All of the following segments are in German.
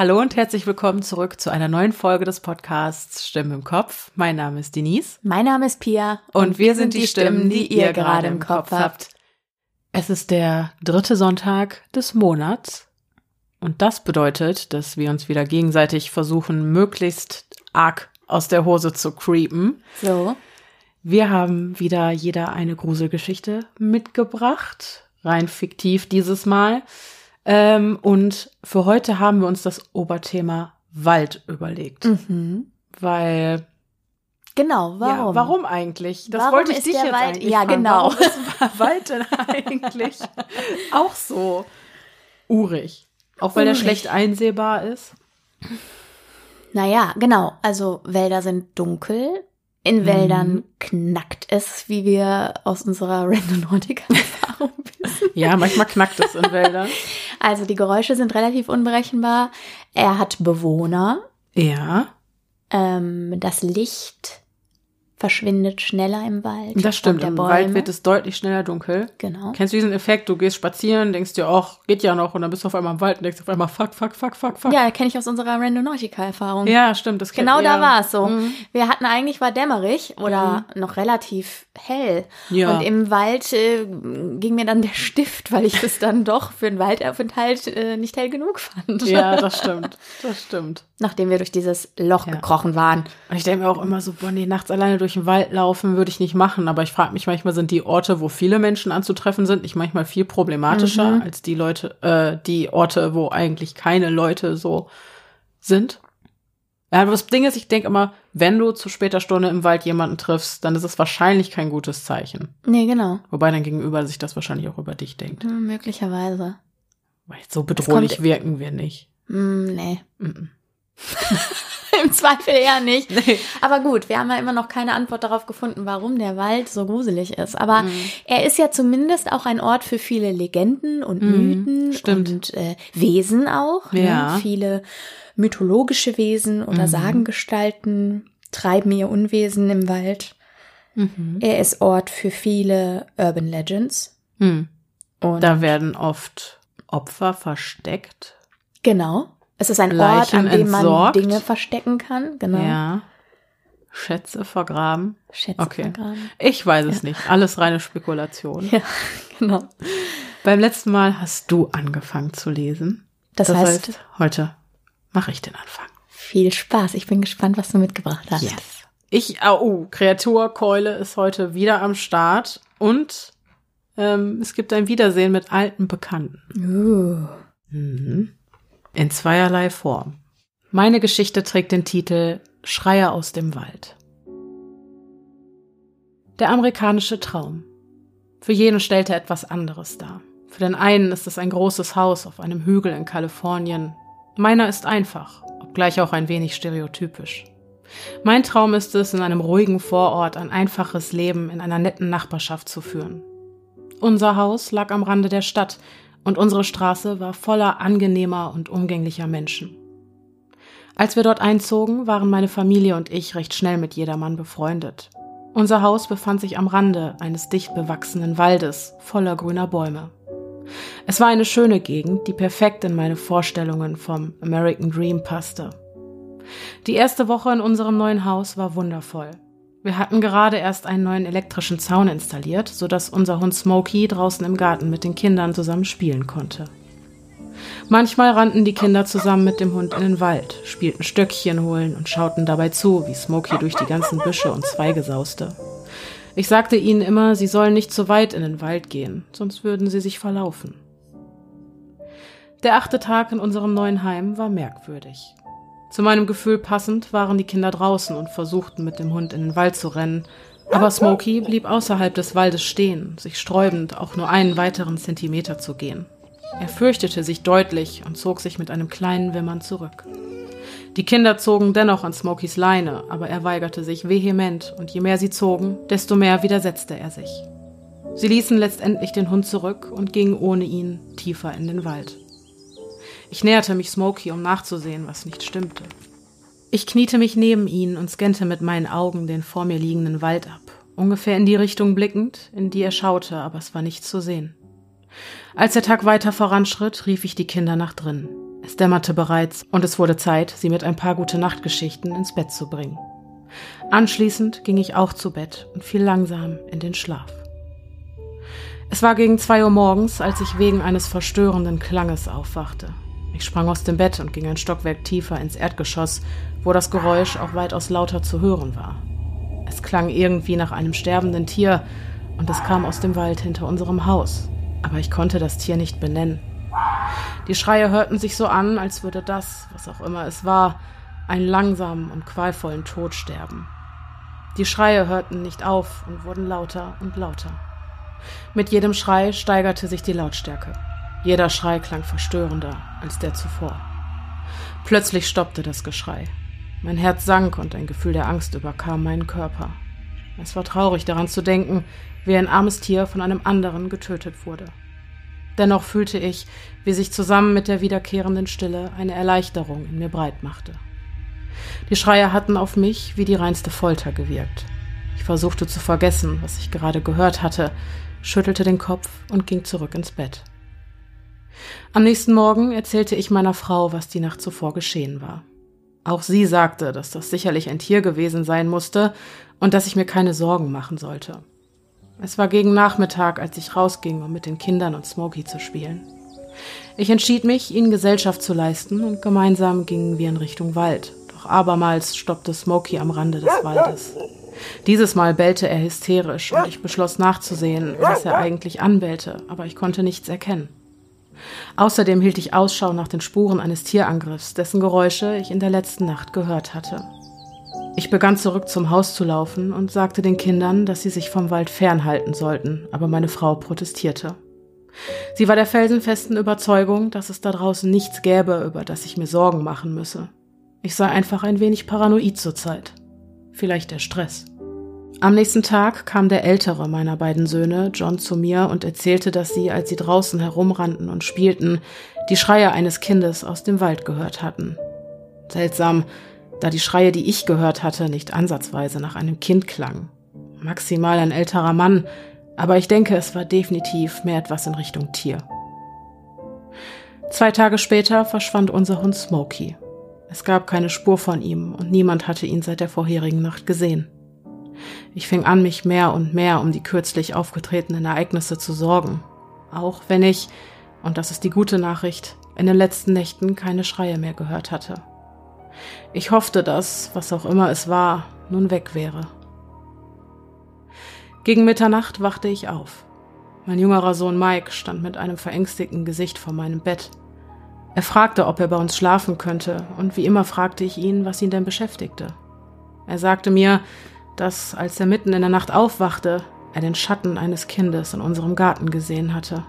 Hallo und herzlich willkommen zurück zu einer neuen Folge des Podcasts Stimmen im Kopf. Mein Name ist Denise. Mein Name ist Pia. Und, wir sind die Stimmen, die ihr gerade im Kopf habt. Es ist der dritte Sonntag des Monats. Und das bedeutet, dass wir uns wieder gegenseitig versuchen, möglichst arg aus der Hose zu creepen. So. Wir haben wieder jeder eine Gruselgeschichte mitgebracht. Rein fiktiv dieses Mal. Ähm, und für heute haben wir uns das Oberthema Wald überlegt. Mhm. Weil. Genau, warum? Ja, warum eigentlich? Das Warum wollte ich ist dich der jetzt Wald- eigentlich Ja, fragen. genau. Warum ist Wald denn eigentlich auch so urig? Auch weil er Urig. schlecht einsehbar ist? Naja, genau. Also Wälder sind dunkel. In Mhm. Wäldern knackt es, wie wir aus unserer Randonautica-Erfahrung wissen. Ja, manchmal knackt es in Wäldern. Also die Geräusche sind relativ unberechenbar. Er hat Bewohner. Ja, Ähm, das Licht verschwindet schneller im Wald. das stimmt. Im Bäume. Wald wird es deutlich schneller dunkel. Genau. Kennst du diesen Effekt? Du gehst spazieren, denkst dir, ach, geht ja noch, und dann bist du auf einmal im Wald und denkst auf einmal, fuck, fuck, fuck, fuck, fuck. Ja, kenne ich aus unserer Randonautica-Erfahrung. Ja, stimmt. Das Genau da ihr. war es so. Mhm. Wir hatten eigentlich war dämmerig oder noch relativ hell. Ja. Und im Wald äh, ging mir dann der Stift, weil ich es dann doch für einen Waldaufenthalt äh, nicht hell genug fand. Ja, das stimmt. Das stimmt. Nachdem wir durch dieses Loch Ja. gekrochen waren. Und ich denke mir auch immer so, boah, nee, nachts alleine durch den Wald laufen würde ich nicht machen. Aber ich frage mich manchmal, sind die Orte, wo viele Menschen anzutreffen sind, nicht manchmal viel problematischer Mhm. als die Leute, äh, die Orte, wo eigentlich keine Leute so sind? Ja, aber das Ding ist, ich denke immer, wenn du zu später Stunde im Wald jemanden triffst, dann ist es wahrscheinlich kein gutes Zeichen. Nee, genau. Wobei dein Gegenüber sich das wahrscheinlich auch über dich denkt. Hm, möglicherweise. Weil so bedrohlich wirken wir nicht. Hm, nee. Mhm. Im Zweifel eher nicht. Nee. Aber gut, wir haben ja immer noch keine Antwort darauf gefunden, warum der Wald so gruselig ist. Aber Mhm. er ist ja zumindest auch ein Ort für viele Legenden und Mhm, Mythen stimmt. und äh, Wesen auch. Ja. Ne? Viele mythologische Wesen oder Mhm. Sagengestalten treiben ihr Unwesen im Wald. Mhm. Er ist Ort für viele Urban Legends. Hm. Und Da werden oft Opfer versteckt. genau. Es ist ein Ort, Leichen an dem man entsorgt. Dinge verstecken kann. Genau. Ja. Schätze vergraben. Schätze Okay. vergraben. Ich weiß es nicht. Alles reine Spekulation. Ja, genau. Beim letzten Mal hast du angefangen zu lesen. Das, heißt, heute mache ich den Anfang. viel Spaß. Ich bin gespannt, was du mitgebracht hast. Ich, oh, oh, Kreaturkeule ist heute wieder am Start und ähm, es gibt ein Wiedersehen mit alten Bekannten. Uh. Mhm. In zweierlei Form. Meine Geschichte trägt den Titel Schreier aus dem Wald. Der amerikanische Traum. Für jeden stellt er etwas anderes dar. Für den einen ist es ein großes Haus auf einem Hügel in Kalifornien. Meiner ist einfach, obgleich auch ein wenig stereotypisch. Mein Traum ist es, in einem ruhigen Vorort ein einfaches Leben in einer netten Nachbarschaft zu führen. Unser Haus lag am Rande der Stadt und unsere Straße war voller angenehmer und umgänglicher Menschen. Als wir dort einzogen, waren meine Familie und ich recht schnell mit jedermann befreundet. Unser Haus befand sich am Rande eines dicht bewachsenen Waldes voller grüner Bäume. Es war eine schöne Gegend, die perfekt in meine Vorstellungen vom American Dream passte. Die erste Woche in unserem neuen Haus war wundervoll. Wir hatten gerade erst einen neuen elektrischen Zaun installiert, sodass unser Hund Smokey draußen im Garten mit den Kindern zusammen spielen konnte. Manchmal rannten die Kinder zusammen mit dem Hund in den Wald, spielten Stöckchen holen und schauten dabei zu, wie Smokey durch die ganzen Büsche und Zweige sauste. Ich sagte ihnen immer, sie sollen nicht zu weit in den Wald gehen, sonst würden sie sich verlaufen. Der achte Tag in unserem neuen Heim war merkwürdig. Zu meinem Gefühl passend waren die Kinder draußen und versuchten mit dem Hund in den Wald zu rennen, aber Smokey blieb außerhalb des Waldes stehen, sich sträubend, auch nur einen weiteren Zentimeter zu gehen. Er fürchtete sich deutlich und zog sich mit einem kleinen Wimmern zurück. Die Kinder zogen dennoch an Smokies Leine, aber er weigerte sich vehement, und je mehr sie zogen, desto mehr widersetzte er sich. Sie ließen letztendlich den Hund zurück und gingen ohne ihn tiefer in den Wald. Ich näherte mich Smokey, um nachzusehen, was nicht stimmte. Ich kniete mich neben ihn und scannte mit meinen Augen den vor mir liegenden Wald ab, ungefähr in die Richtung blickend, in die er schaute, aber es war nichts zu sehen. Als der Tag weiter voranschritt, rief ich die Kinder nach drinnen. Es dämmerte bereits und es wurde Zeit, sie mit ein paar gute Nachtgeschichten ins Bett zu bringen. Anschließend ging ich auch zu Bett und fiel langsam in den Schlaf. Es war gegen zwei Uhr morgens, als ich wegen eines verstörenden Klanges aufwachte. Ich sprang aus dem Bett und ging ein Stockwerk tiefer ins Erdgeschoss, wo das Geräusch auch weitaus lauter zu hören war. Es klang irgendwie nach einem sterbenden Tier und es kam aus dem Wald hinter unserem Haus, aber ich konnte das Tier nicht benennen. Die Schreie hörten sich so an, als würde das, was auch immer es war, einen langsamen und qualvollen Tod sterben. Die Schreie hörten nicht auf und wurden lauter und lauter. Mit jedem Schrei steigerte sich die Lautstärke. Jeder Schrei klang verstörender als der zuvor. Plötzlich stoppte das Geschrei. Mein Herz sank und ein Gefühl der Angst überkam meinen Körper. Es war traurig daran zu denken, wie ein armes Tier von einem anderen getötet wurde. Dennoch fühlte ich, wie sich zusammen mit der wiederkehrenden Stille eine Erleichterung in mir breit machte. Die Schreie hatten auf mich wie die reinste Folter gewirkt. Ich versuchte zu vergessen, was ich gerade gehört hatte, schüttelte den Kopf und ging zurück ins Bett. Am nächsten Morgen erzählte ich meiner Frau, was die Nacht zuvor geschehen war. Auch sie sagte, dass das sicherlich ein Tier gewesen sein musste und dass ich mir keine Sorgen machen sollte. Es war gegen Nachmittag, als ich rausging, um mit den Kindern und Smokey zu spielen. Ich entschied mich, ihnen Gesellschaft zu leisten und gemeinsam gingen wir in Richtung Wald. Doch abermals stoppte Smokey am Rande des Waldes. Dieses Mal bellte er hysterisch und ich beschloss nachzusehen, was er eigentlich anbellte, aber ich konnte nichts erkennen. Außerdem hielt ich Ausschau nach den Spuren eines Tierangriffs, dessen Geräusche ich in der letzten Nacht gehört hatte. Ich begann zurück zum Haus zu laufen und sagte den Kindern, dass sie sich vom Wald fernhalten sollten, aber meine Frau protestierte. Sie war der felsenfesten Überzeugung, dass es da draußen nichts gäbe, über das ich mir Sorgen machen müsse. Ich sei einfach ein wenig paranoid zurzeit. Vielleicht der Stress. Am nächsten Tag kam der ältere meiner beiden Söhne, John, zu mir und erzählte, dass sie, als sie draußen herumrannten und spielten, die Schreie eines Kindes aus dem Wald gehört hatten. Seltsam, da die Schreie, die ich gehört hatte, nicht ansatzweise nach einem Kind klangen. Maximal ein älterer Mann, aber ich denke, es war definitiv mehr etwas in Richtung Tier. Zwei Tage später verschwand unser Hund Smokey. Es gab keine Spur von ihm und niemand hatte ihn seit der vorherigen Nacht gesehen. Ich fing an, mich mehr und mehr um die kürzlich aufgetretenen Ereignisse zu sorgen. Auch wenn ich, und das ist die gute Nachricht, in den letzten Nächten keine Schreie mehr gehört hatte. Ich hoffte, dass, was auch immer es war, nun weg wäre. Gegen Mitternacht wachte ich auf. Mein jüngerer Sohn Mike stand mit einem verängstigten Gesicht vor meinem Bett. Er fragte, ob er bei uns schlafen könnte, und wie immer fragte ich ihn, was ihn denn beschäftigte. Er sagte mir, dass, als er mitten in der Nacht aufwachte, er den Schatten eines Kindes in unserem Garten gesehen hatte.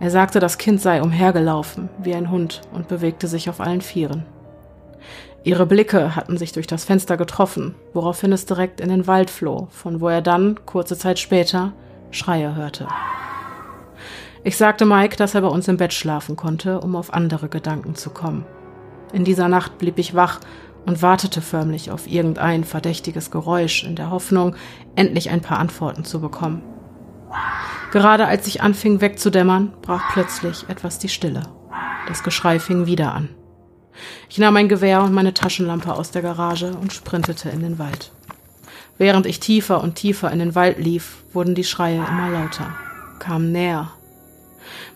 Er sagte, das Kind sei umhergelaufen wie ein Hund und bewegte sich auf allen Vieren. Ihre Blicke hatten sich durch das Fenster getroffen, woraufhin es direkt in den Wald floh, von wo er dann, kurze Zeit später, Schreie hörte. Ich sagte Mike, dass er bei uns im Bett schlafen konnte, um auf andere Gedanken zu kommen. In dieser Nacht blieb ich wach und wartete förmlich auf irgendein verdächtiges Geräusch in der Hoffnung, endlich ein paar Antworten zu bekommen. Gerade als ich anfing wegzudämmern, brach plötzlich etwas die Stille. Das Geschrei fing wieder an. Ich nahm mein Gewehr und meine Taschenlampe aus der Garage und sprintete in den Wald. Während ich tiefer und tiefer in den Wald lief, wurden die Schreie immer lauter, kamen näher.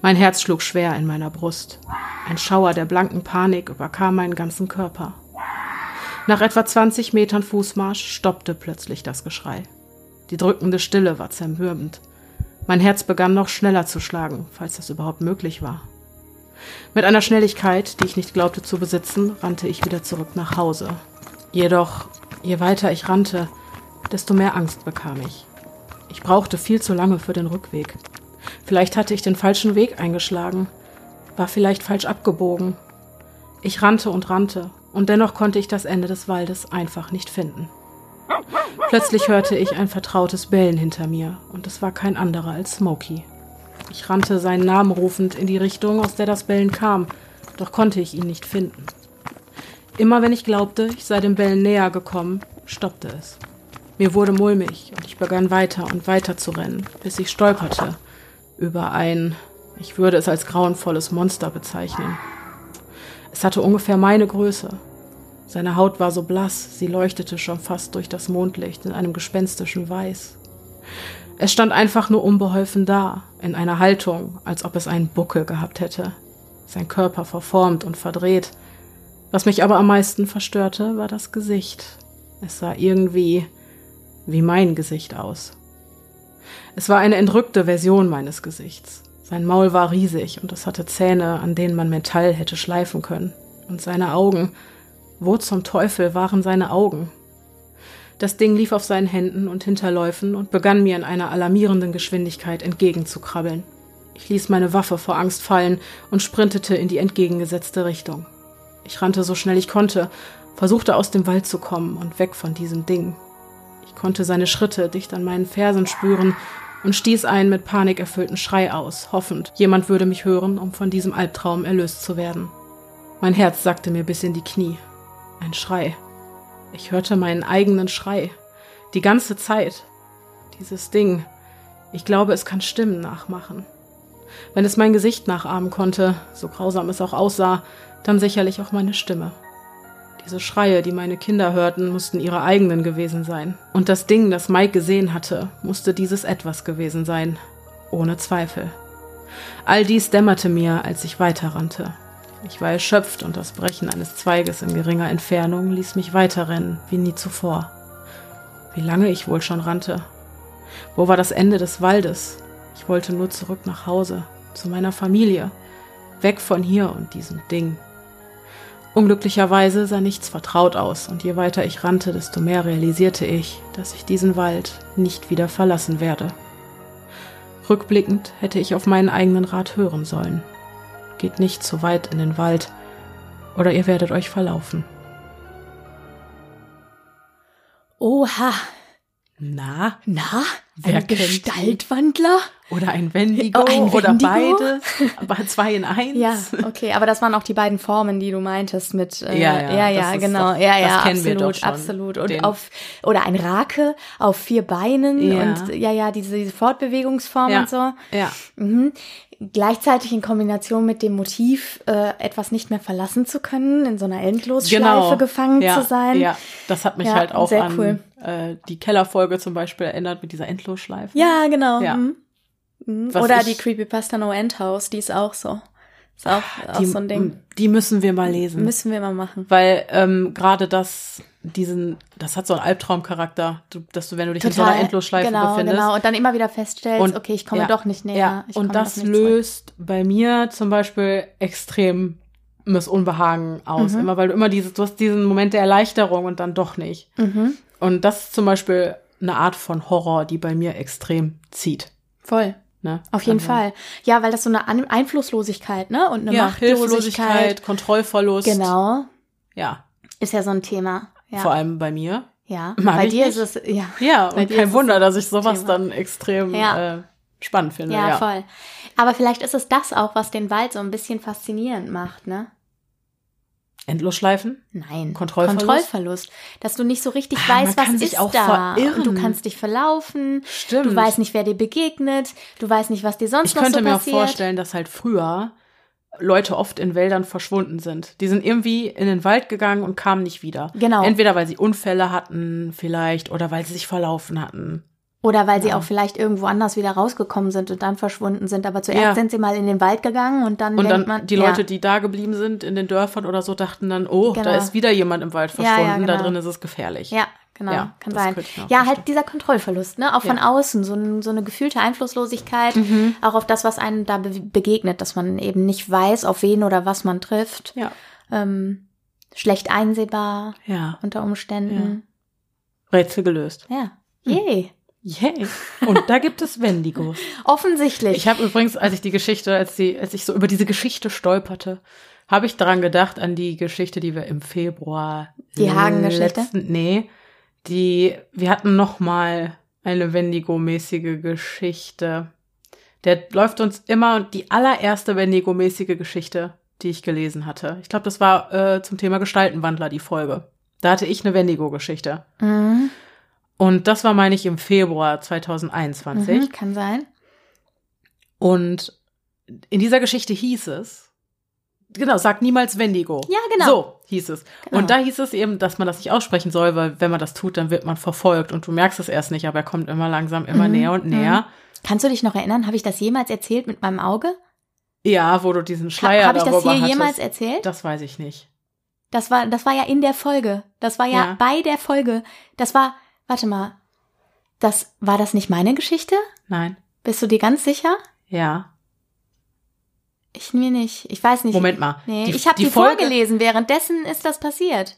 Mein Herz schlug schwer in meiner Brust. Ein Schauer der blanken Panik überkam meinen ganzen Körper. Nach etwa 20 Metern Fußmarsch stoppte plötzlich das Geschrei. Die drückende Stille war zermürbend. Mein Herz begann noch schneller zu schlagen, falls das überhaupt möglich war. Mit einer Schnelligkeit, die ich nicht glaubte zu besitzen, rannte ich wieder zurück nach Hause. Jedoch, je weiter ich rannte, desto mehr Angst bekam ich. Ich brauchte viel zu lange für den Rückweg. Vielleicht hatte ich den falschen Weg eingeschlagen, war vielleicht falsch abgebogen. Ich rannte und rannte und dennoch konnte ich das Ende des Waldes einfach nicht finden. Plötzlich hörte ich ein vertrautes Bellen hinter mir, und es war kein anderer als Smokey. Ich rannte seinen Namen rufend in die Richtung, aus der das Bellen kam, doch konnte ich ihn nicht finden. Immer wenn ich glaubte, ich sei dem Bellen näher gekommen, stoppte es. Mir wurde mulmig und ich begann weiter und weiter zu rennen, bis ich stolperte über ein, ich würde es als grauenvolles Monster bezeichnen. Es hatte ungefähr meine Größe. Seine Haut war so blass, sie leuchtete schon fast durch das Mondlicht in einem gespenstischen Weiß. Es stand einfach nur unbeholfen da, in einer Haltung, als ob es einen Buckel gehabt hätte. Sein Körper verformt und verdreht. Was mich aber am meisten verstörte, war das Gesicht. Es sah irgendwie wie mein Gesicht aus. Es war eine entrückte Version meines Gesichts. Sein Maul war riesig und es hatte Zähne, an denen man Metall hätte schleifen können. Und seine Augen. Wo zum Teufel waren seine Augen? Das Ding lief auf seinen Händen und Hinterläufen und begann mir in einer alarmierenden Geschwindigkeit entgegenzukrabbeln. Ich ließ meine Waffe vor Angst fallen und sprintete in die entgegengesetzte Richtung. Ich rannte so schnell ich konnte, versuchte aus dem Wald zu kommen und weg von diesem Ding. Ich konnte seine Schritte dicht an meinen Fersen spüren und stieß einen mit Panik erfüllten Schrei aus, hoffend, jemand würde mich hören, um von diesem Albtraum erlöst zu werden. Mein Herz sackte mir bis in die Knie. Ein Schrei. Ich hörte meinen eigenen Schrei. Die ganze Zeit. Dieses Ding. Ich glaube, es kann Stimmen nachmachen. Wenn es mein Gesicht nachahmen konnte, so grausam es auch aussah, dann sicherlich auch meine Stimme. Diese Schreie, die meine Kinder hörten, mussten ihre eigenen gewesen sein. Und das Ding, das Mike gesehen hatte, musste dieses etwas gewesen sein. Ohne Zweifel. All dies dämmerte mir, als ich weiterrannte. Ich war erschöpft und das Brechen eines Zweiges in geringer Entfernung ließ mich weiterrennen, wie nie zuvor. Wie lange ich wohl schon rannte. Wo war das Ende des Waldes? Ich wollte nur zurück nach Hause, zu meiner Familie, weg von hier und diesem Ding. Unglücklicherweise sah nichts vertraut aus, und je weiter ich rannte, desto mehr realisierte ich, dass ich diesen Wald nicht wieder verlassen werde. Rückblickend hätte ich auf meinen eigenen Rat hören sollen. Geht nicht zu weit in den Wald, oder ihr werdet euch verlaufen. Oha. Na? Na? Wer ein? Gestaltwandler? Oder ein Wendigo? Oh, ein Oder Wendigo? beides? Aber zwei in eins? Ja, okay, aber das waren auch die beiden Formen, die du meintest mit äh, Ja, ja, ja, ja genau, doch- ja, das ja, absolut, absolut und Den- auf oder ein Rake auf vier Beinen Ja. und ja, ja, diese, diese Fortbewegungsform Ja. und so. Ja. Mhm. Gleichzeitig in Kombination mit dem Motiv, äh, etwas nicht mehr verlassen zu können, in so einer Endlosschleife gefangen Genau. ja, zu sein. Ja, das hat mich halt auch an cool. äh, die Kellerfolge zum Beispiel erinnert mit dieser Endlosschleife. Ja, genau. Ja. Mhm. Mhm. Was Oder ich- die Creepypasta No End House, die ist auch so. Ist auch, auch die, so ein Ding. Die müssen wir mal lesen. Müssen wir mal machen. weil ähm, gerade das, diesen, das hat so einen Albtraumcharakter, dass du, wenn du dich in so einer Endlosschleife genau, befindest. Genau, und dann immer wieder feststellst, Und- okay, ich komme ja, doch nicht näher. Ja, ich komme und das nicht zurück. löst bei mir zum Beispiel extrem Unbehagen aus. Mhm. Immer, weil du immer dieses, du hast diesen Moment der Erleichterung und dann doch nicht. Mhm. Und das ist zum Beispiel eine Art von Horror, die bei mir extrem zieht. Voll. Ne? Auf jeden Also, Fall. Ja, weil das so eine An Einflusslosigkeit, ne? Und eine Ja, Machtlosigkeit. Hilflosigkeit, Kontrollverlust. Genau. Ja, Ist ja so ein Thema. Ja. vor allem bei mir. ja. Mag Bei dir nicht. ist es, ja. Ja, Bei und kein Wunder, dass ich sowas Thema. dann extrem Ja. äh, spannend finde. Ja, Ja, voll. Aber vielleicht ist es das auch, was den Wald so ein bisschen faszinierend macht, ne? Endlosschleifen? Nein. Kontrollverlust? Kontrollverlust. Dass du nicht so richtig Ah, weißt, was ist auch da. verirren. Und du kannst dich verlaufen. Stimmt. Du weißt nicht, wer dir begegnet. Du weißt nicht, was dir sonst ich noch könnte so mir auch passiert. vorstellen, dass halt früher Leute oft in Wäldern verschwunden sind. Die sind irgendwie in den Wald gegangen und kamen nicht wieder. Genau. Entweder weil sie Unfälle hatten, vielleicht, oder weil sie sich verlaufen hatten. Oder weil sie Ja. auch vielleicht irgendwo anders wieder rausgekommen sind und dann verschwunden sind. Aber zuerst Ja. sind sie mal in den Wald gegangen und dann Und dann man, die ja, Leute, die da geblieben sind in den Dörfern oder so, dachten dann, oh, Genau. da ist wieder jemand im Wald Ja, ja, verschwunden, da genau. drin ist es gefährlich. Ja, genau, Ja, kann sein. Ja, halt dieser Kontrollverlust, ne? Auch von Ja. außen, so, so eine gefühlte Einflusslosigkeit, Mhm. auch auf das, was einem da be begegnet, dass man eben nicht weiß, auf wen oder was man trifft. Ja. Ähm, schlecht einsehbar Ja. unter Umständen. Rätsel gelöst. Ja. Hm. Yay. Und da gibt es Wendigos. Offensichtlich. Ich habe übrigens, als ich die Geschichte, als, die, als ich so über diese Geschichte stolperte, habe ich daran gedacht, an die Geschichte, die wir im Februar. Die Hagen-Geschichte? Nee. Die, wir hatten noch mal eine Wendigo-mäßige Geschichte. Der läuft uns immer, die allererste Wendigo-mäßige Geschichte, die ich gelesen hatte. Ich glaube, das war äh, zum Thema Gestaltenwandler, die Folge. Da hatte ich eine Wendigo-Geschichte. mhm. Und das war, meine ich, im Februar 2021. Mhm, kann sein. Und in dieser Geschichte hieß es, Genau, sag niemals Wendigo. Ja, genau. So hieß es. Genau. Und da hieß es eben, dass man das nicht aussprechen soll, weil wenn man das tut, dann wird man verfolgt und du merkst es erst nicht, aber er kommt immer langsam, immer Mhm. näher und näher. Kannst du dich noch erinnern? Habe ich das jemals erzählt mit meinem Auge? Ja, wo du diesen Schleier Habe ich das hier hattest. jemals erzählt? Das weiß ich nicht. Das war, das war ja in der Folge. Das war ja, Ja. bei der Folge. Das war, warte mal. Das, war das nicht meine Geschichte? Nein. Bist du dir ganz sicher? Ja. Ich mir nicht. Ich weiß nicht. Moment mal. Nee, Die- ich habe die, Folge- vorgelesen. Währenddessen ist das passiert.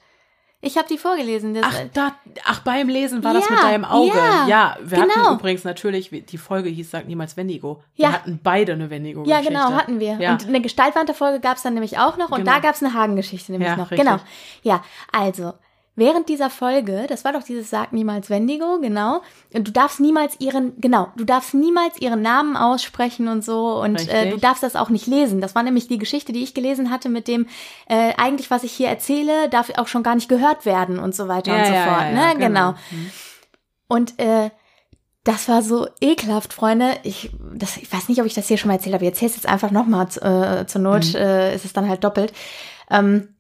Ich habe die vorgelesen. Das, Ach, da, ach, beim Lesen war das Ja, mit deinem Auge. ja, Ja, wir genau. hatten übrigens natürlich, die Folge hieß Sag niemals Wendigo. Ja. Wir hatten beide eine ja, Wendigo-Geschichte. genau, hatten wir. Ja. Und eine Gestaltwanderfolge gab es dann nämlich auch noch und Genau. da gab es eine Hagengeschichte nämlich Ja, noch. richtig. Genau. Ja, also, während dieser Folge, das war doch dieses Sag niemals Wendigo, genau. Und du darfst niemals ihren, genau, du darfst niemals ihren Namen aussprechen und so und äh, du darfst das auch nicht lesen. Das war nämlich die Geschichte, die ich gelesen hatte mit dem, äh, eigentlich, was ich hier erzähle, darf auch schon gar nicht gehört werden und so weiter Ja, und so ja, fort. ja, ne? genau. genau. Mhm. Und äh, das war so ekelhaft, Freunde. Ich, das, ich weiß nicht, ob ich das hier schon mal erzählt habe. Ich erzähle es jetzt einfach nochmal. Äh, zur Not Mhm. äh, ist es dann halt doppelt. Ähm,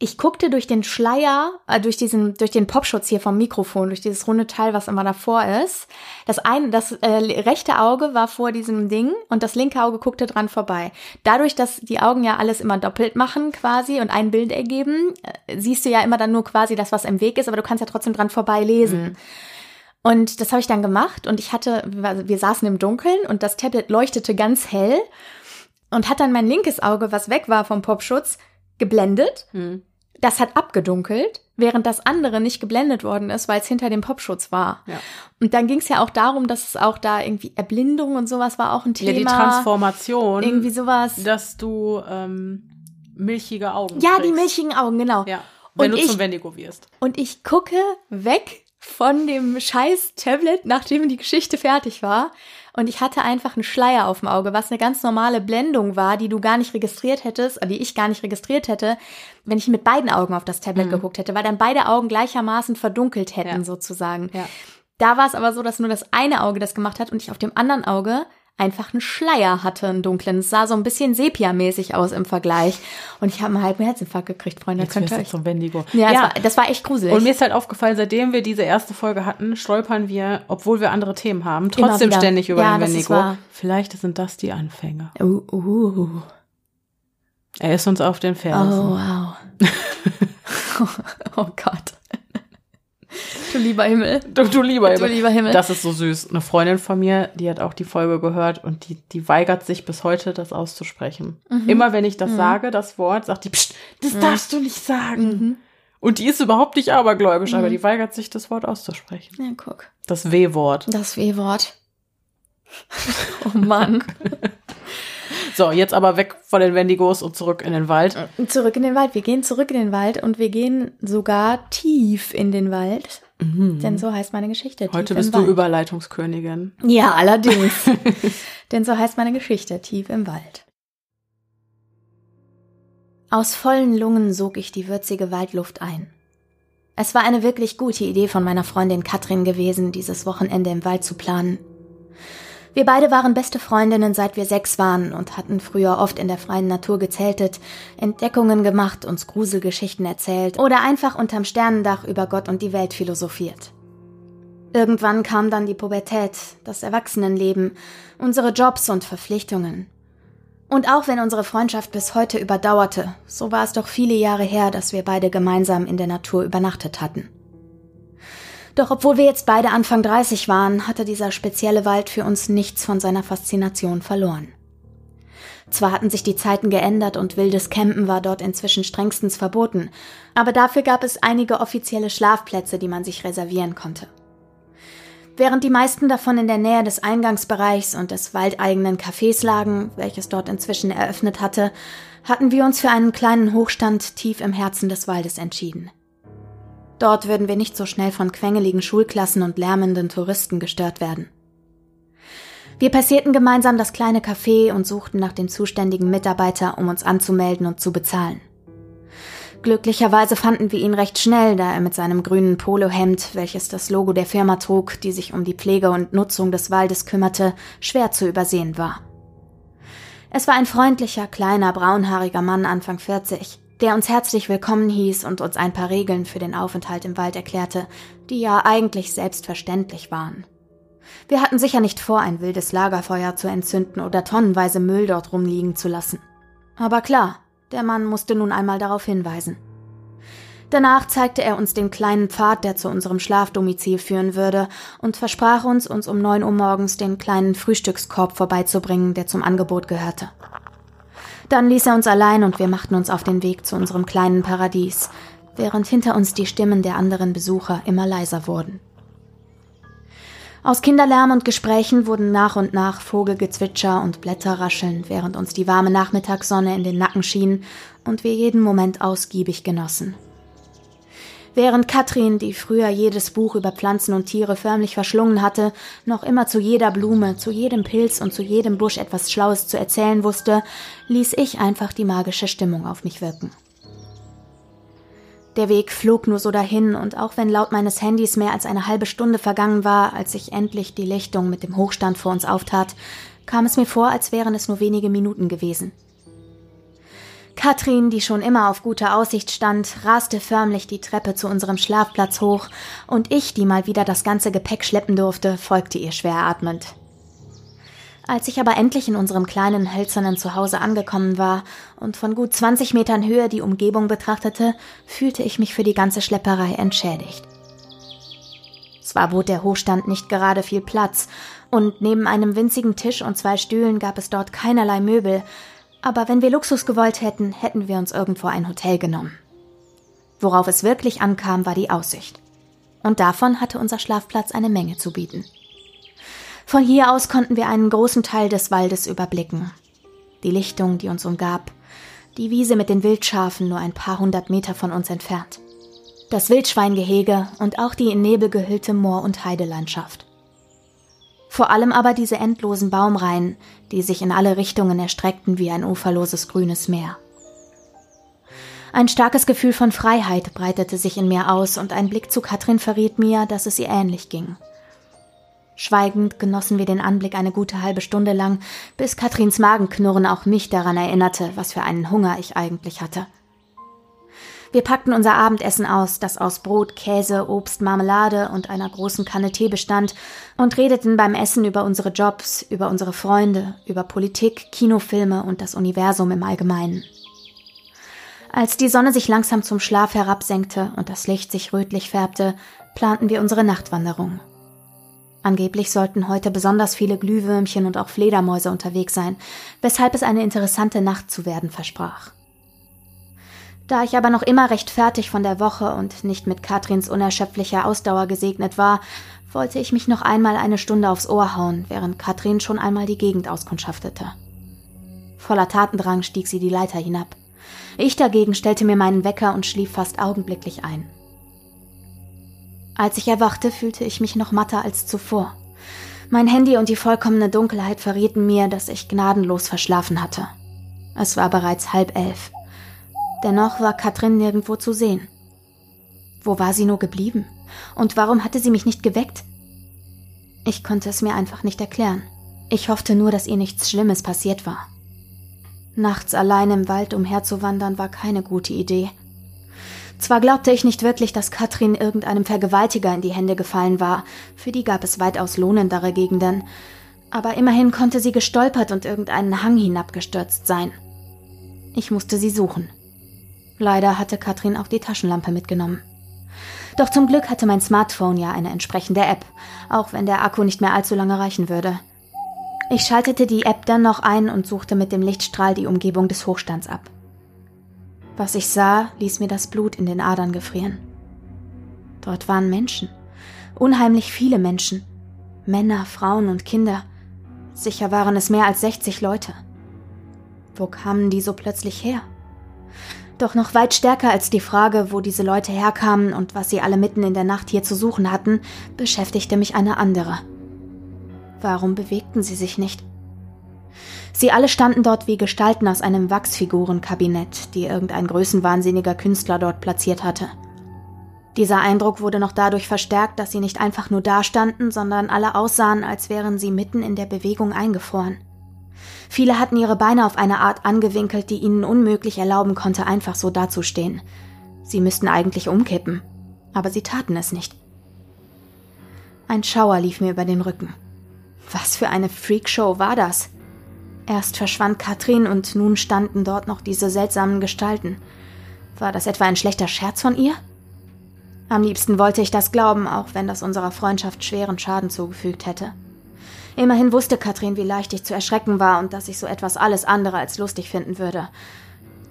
ich guckte durch den Schleier, äh, durch diesen, durch den Popschutz hier vom Mikrofon, durch dieses runde Teil, was immer davor ist. Das eine, das äh, rechte Auge war vor diesem Ding und das linke Auge guckte dran vorbei. Dadurch, dass die Augen ja alles immer doppelt machen quasi und ein Bild ergeben, äh, siehst du ja immer dann nur quasi das, was im Weg ist, aber du kannst ja trotzdem dran vorbei lesen. Und das habe ich dann gemacht und ich hatte, wir wir saßen im Dunkeln und das Tablet leuchtete ganz hell und hat dann mein linkes Auge, was weg war vom Popschutz, geblendet. Mhm. Das hat abgedunkelt, während das andere nicht geblendet worden ist, weil es hinter dem Popschutz war. Ja. Und dann ging es ja auch darum, dass es auch da irgendwie Erblindung und sowas war auch ein Thema. Ja, die Transformation, Irgendwie sowas. dass du ähm, milchige Augen Ja, kriegst. die milchigen Augen, genau. Ja, wenn Und du ich- zum Wendigo wirst. Und ich gucke weg von dem scheiß Tablet, nachdem die Geschichte fertig war. Und ich hatte einfach einen Schleier auf dem Auge, was eine ganz normale Blendung war, die du gar nicht registriert hättest, die ich gar nicht registriert hätte, wenn ich mit beiden Augen auf das Tablet geguckt hätte, weil dann beide Augen gleichermaßen verdunkelt hätten, Ja. sozusagen. Ja. Da war es aber so, dass nur das eine Auge das gemacht hat und ich auf dem anderen Auge einfach einen Schleier hatte, einen dunklen. Es sah so ein bisschen Sepia-mäßig aus im Vergleich. Und ich habe einen halben Herzinfarkt gekriegt, Freunde. Jetzt könnt ihr euch. zum Wendigo. Ja, Das, war, das war echt gruselig. Und mir ist halt aufgefallen, seitdem wir diese erste Folge hatten, stolpern wir, obwohl wir andere Themen haben, trotzdem ständig über Ja, den wahr. Vielleicht sind das die Anfänge. uh, uh. Er ist uns auf den Oh, Fersen. wow. oh Gott. Du lieber Himmel. Du, du lieber Du lieber Himmel. Das ist so süß. Eine Freundin von mir, die hat auch die Folge gehört und die, die weigert sich bis heute, das auszusprechen. Mhm. Immer wenn ich das sage, das Wort, sagt die, Psst, das darfst du nicht sagen. Mhm. Und die ist überhaupt nicht abergläubisch, aber die weigert sich, das Wort auszusprechen. Ja, guck. Das W-Wort. Das W-Wort. Oh Mann. So, jetzt aber weg von den Wendigos und zurück in den Wald. Zurück in den Wald. Wir gehen zurück in den Wald und wir gehen sogar tief in den Wald. Denn so heißt meine Geschichte. Heute bist du Wald. Überleitungskönigin. Ja, allerdings. Denn so heißt meine Geschichte, tief im Wald. Aus vollen Lungen sog ich die würzige Waldluft ein. Es war eine wirklich gute Idee von meiner Freundin Katrin gewesen, dieses Wochenende im Wald zu planen. Wir beide waren beste Freundinnen, seit wir sechs waren und hatten früher oft in der freien Natur gezeltet, Entdeckungen gemacht, uns Gruselgeschichten erzählt oder einfach unterm Sternendach über Gott und die Welt philosophiert. Irgendwann kam dann die Pubertät, das Erwachsenenleben, unsere Jobs und Verpflichtungen. Und auch wenn unsere Freundschaft bis heute überdauerte, so war es doch viele Jahre her, dass wir beide gemeinsam in der Natur übernachtet hatten. Doch obwohl wir jetzt beide Anfang 30 waren, hatte dieser spezielle Wald für uns nichts von seiner Faszination verloren. Zwar hatten sich die Zeiten geändert und wildes Campen war dort inzwischen strengstens verboten, aber dafür gab es einige offizielle Schlafplätze, die man sich reservieren konnte. Während die meisten davon in der Nähe des Eingangsbereichs und des waldeigenen Cafés lagen, welches dort inzwischen eröffnet hatte, hatten wir uns für einen kleinen Hochstand tief im Herzen des Waldes entschieden. Dort würden wir nicht so schnell von quengeligen Schulklassen und lärmenden Touristen gestört werden. Wir passierten gemeinsam das kleine Café und suchten nach dem zuständigen Mitarbeiter, um uns anzumelden und zu bezahlen. Glücklicherweise fanden wir ihn recht schnell, da er mit seinem grünen Polohemd, welches das Logo der Firma trug, die sich um die Pflege und Nutzung des Waldes kümmerte, schwer zu übersehen war. Es war ein freundlicher, kleiner, braunhaariger Mann Anfang 40, der uns herzlich willkommen hieß und uns ein paar Regeln für den Aufenthalt im Wald erklärte, die ja eigentlich selbstverständlich waren. Wir hatten sicher nicht vor, ein wildes Lagerfeuer zu entzünden oder tonnenweise Müll dort rumliegen zu lassen. Aber klar, der Mann musste nun einmal darauf hinweisen. Danach zeigte er uns den kleinen Pfad, der zu unserem Schlafdomizil führen würde, und versprach uns, uns um neun Uhr morgens den kleinen Frühstückskorb vorbeizubringen, der zum Angebot gehörte. Dann ließ er uns allein und wir machten uns auf den Weg zu unserem kleinen Paradies, während hinter uns die Stimmen der anderen Besucher immer leiser wurden. Aus Kinderlärm und Gesprächen wurden nach und nach Vogelgezwitscher und Blätterrascheln, während uns die warme Nachmittagssonne in den Nacken schien und wir jeden Moment ausgiebig genossen. Während Katrin, die früher jedes Buch über Pflanzen und Tiere förmlich verschlungen hatte, noch immer zu jeder Blume, zu jedem Pilz und zu jedem Busch etwas Schlaues zu erzählen wusste, ließ ich einfach die magische Stimmung auf mich wirken. Der Weg flog nur so dahin, und auch wenn laut meines Handys mehr als eine halbe Stunde vergangen war, als sich endlich die Lichtung mit dem Hochstand vor uns auftat, kam es mir vor, als wären es nur wenige Minuten gewesen. Katrin, die schon immer auf guter Aussicht stand, raste förmlich die Treppe zu unserem Schlafplatz hoch, und ich, die mal wieder das ganze Gepäck schleppen durfte, folgte ihr schwer atmend. Als ich aber endlich in unserem kleinen hölzernen Zuhause angekommen war und von gut 20 Metern Höhe die Umgebung betrachtete, fühlte ich mich für die ganze Schlepperei entschädigt. Zwar bot der Hochstand nicht gerade viel Platz, und neben einem winzigen Tisch und zwei Stühlen gab es dort keinerlei Möbel, aber wenn wir Luxus gewollt hätten, hätten wir uns irgendwo ein Hotel genommen. Worauf es wirklich ankam, war die Aussicht. Und davon hatte unser Schlafplatz eine Menge zu bieten. Von hier aus konnten wir einen großen Teil des Waldes überblicken. Die Lichtung, die uns umgab, die Wiese mit den Wildschafen nur ein paar hundert Meter von uns entfernt, das Wildschweingehege und auch die in Nebel gehüllte Moor- und Heidelandschaft. Vor allem aber diese endlosen Baumreihen, die sich in alle Richtungen erstreckten wie ein uferloses grünes Meer. Ein starkes Gefühl von Freiheit breitete sich in mir aus und ein Blick zu Katrin verriet mir, dass es ihr ähnlich ging. Schweigend genossen wir den Anblick eine gute halbe Stunde lang, bis Katrins Magenknurren auch mich daran erinnerte, was für einen Hunger ich eigentlich hatte. Wir packten unser Abendessen aus, das aus Brot, Käse, Obst, Marmelade und einer großen Kanne Tee bestand, und redeten beim Essen über unsere Jobs, über unsere Freunde, über Politik, Kinofilme und das Universum im Allgemeinen. Als die Sonne sich langsam zum Schlaf herabsenkte und das Licht sich rötlich färbte, planten wir unsere Nachtwanderung. Angeblich sollten heute besonders viele Glühwürmchen und auch Fledermäuse unterwegs sein, weshalb es eine interessante Nacht zu werden versprach. Da ich aber noch immer recht fertig von der Woche und nicht mit Katrins unerschöpflicher Ausdauer gesegnet war, wollte ich mich noch einmal eine Stunde aufs Ohr hauen, während Katrin schon einmal die Gegend auskundschaftete. Voller Tatendrang stieg sie die Leiter hinab. Ich dagegen stellte mir meinen Wecker und schlief fast augenblicklich ein. Als ich erwachte, fühlte ich mich noch matter als zuvor. Mein Handy und die vollkommene Dunkelheit verrieten mir, dass ich gnadenlos verschlafen hatte. Es war bereits halb elf. Dennoch war Katrin nirgendwo zu sehen. Wo war sie nur geblieben? Und warum hatte sie mich nicht geweckt? Ich konnte es mir einfach nicht erklären. Ich hoffte nur, dass ihr nichts Schlimmes passiert war. Nachts allein im Wald umherzuwandern war keine gute Idee. Zwar glaubte ich nicht wirklich, dass Katrin irgendeinem Vergewaltiger in die Hände gefallen war, für die gab es weitaus lohnendere Gegenden, aber immerhin konnte sie gestolpert und irgendeinen Hang hinabgestürzt sein. Ich musste sie suchen. Leider hatte Katrin auch die Taschenlampe mitgenommen. Doch zum Glück hatte mein Smartphone ja eine entsprechende App, auch wenn der Akku nicht mehr allzu lange reichen würde. Ich schaltete die App dann noch ein und suchte mit dem Lichtstrahl die Umgebung des Hochstands ab. Was ich sah, ließ mir das Blut in den Adern gefrieren. Dort waren Menschen, unheimlich viele Menschen, Männer, Frauen und Kinder. Sicher waren es mehr als 60 Leute. Wo kamen die so plötzlich her? Doch noch weit stärker als die Frage, wo diese Leute herkamen und was sie alle mitten in der Nacht hier zu suchen hatten, beschäftigte mich eine andere. Warum bewegten sie sich nicht? Sie alle standen dort wie Gestalten aus einem Wachsfigurenkabinett, die irgendein größenwahnsinniger Künstler dort platziert hatte. Dieser Eindruck wurde noch dadurch verstärkt, dass sie nicht einfach nur dastanden, sondern alle aussahen, als wären sie mitten in der Bewegung eingefroren. Viele hatten ihre Beine auf eine Art angewinkelt, die ihnen unmöglich erlauben konnte, einfach so dazustehen. Sie müssten eigentlich umkippen, aber sie taten es nicht. Ein Schauer lief mir über den Rücken. Was für eine Freakshow war das? Erst verschwand Katrin und nun standen dort noch diese seltsamen Gestalten. War das etwa ein schlechter Scherz von ihr? Am liebsten wollte ich das glauben, auch wenn das unserer Freundschaft schweren Schaden zugefügt hätte. Immerhin wusste Katrin, wie leicht ich zu erschrecken war und dass ich so etwas alles andere als lustig finden würde.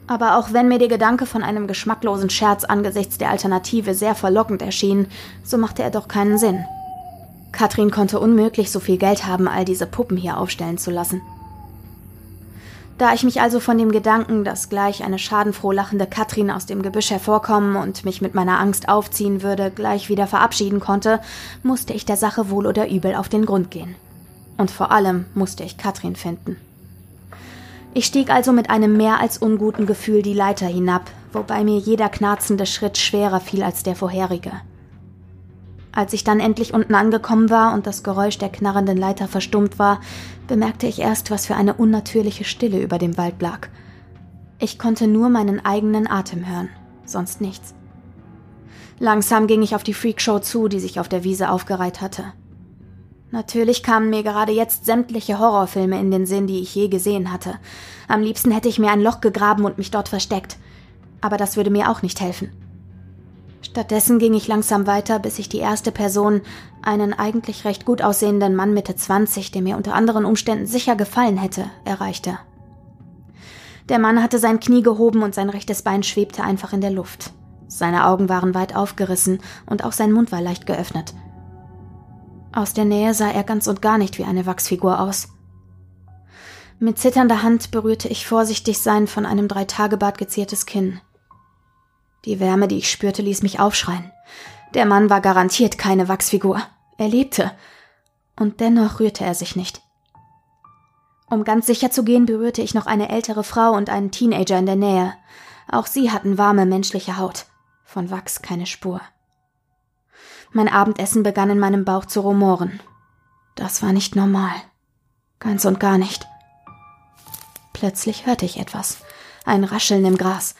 Aber auch wenn mir der Gedanke von einem geschmacklosen Scherz angesichts der Alternative sehr verlockend erschien, so machte er doch keinen Sinn. Katrin konnte unmöglich so viel Geld haben, all diese Puppen hier aufstellen zu lassen. Da ich mich also von dem Gedanken, dass gleich eine schadenfroh lachende Katrin aus dem Gebüsch hervorkommen und mich mit meiner Angst aufziehen würde, gleich wieder verabschieden konnte, musste ich der Sache wohl oder übel auf den Grund gehen. Und vor allem musste ich Katrin finden. Ich stieg also mit einem mehr als unguten Gefühl die Leiter hinab, wobei mir jeder knarzende Schritt schwerer fiel als der vorherige. Als ich dann endlich unten angekommen war und das Geräusch der knarrenden Leiter verstummt war, bemerkte ich erst, was für eine unnatürliche Stille über dem Wald lag. Ich konnte nur meinen eigenen Atem hören, sonst nichts. Langsam ging ich auf die Freakshow zu, die sich auf der Wiese aufgereiht hatte. Natürlich kamen mir gerade jetzt sämtliche Horrorfilme in den Sinn, die ich je gesehen hatte. Am liebsten hätte ich mir ein Loch gegraben und mich dort versteckt. Aber das würde mir auch nicht helfen. Stattdessen ging ich langsam weiter, bis ich die erste Person, einen eigentlich recht gut aussehenden Mann Mitte 20, der mir unter anderen Umständen sicher gefallen hätte, erreichte. Der Mann hatte sein Knie gehoben und sein rechtes Bein schwebte einfach in der Luft. Seine Augen waren weit aufgerissen und auch sein Mund war leicht geöffnet. Aus der Nähe sah er ganz und gar nicht wie eine Wachsfigur aus. Mit zitternder Hand berührte ich vorsichtig sein von einem Dreitagebart geziertes Kinn. Die Wärme, die ich spürte, ließ mich aufschreien. Der Mann war garantiert keine Wachsfigur. Er lebte. Und dennoch rührte er sich nicht. Um ganz sicher zu gehen, berührte ich noch eine ältere Frau und einen Teenager in der Nähe. Auch sie hatten warme menschliche Haut. Von Wachs keine Spur. Mein Abendessen begann in meinem Bauch zu rumoren. Das war nicht normal. Ganz und gar nicht. Plötzlich hörte ich etwas. Ein Rascheln im Gras.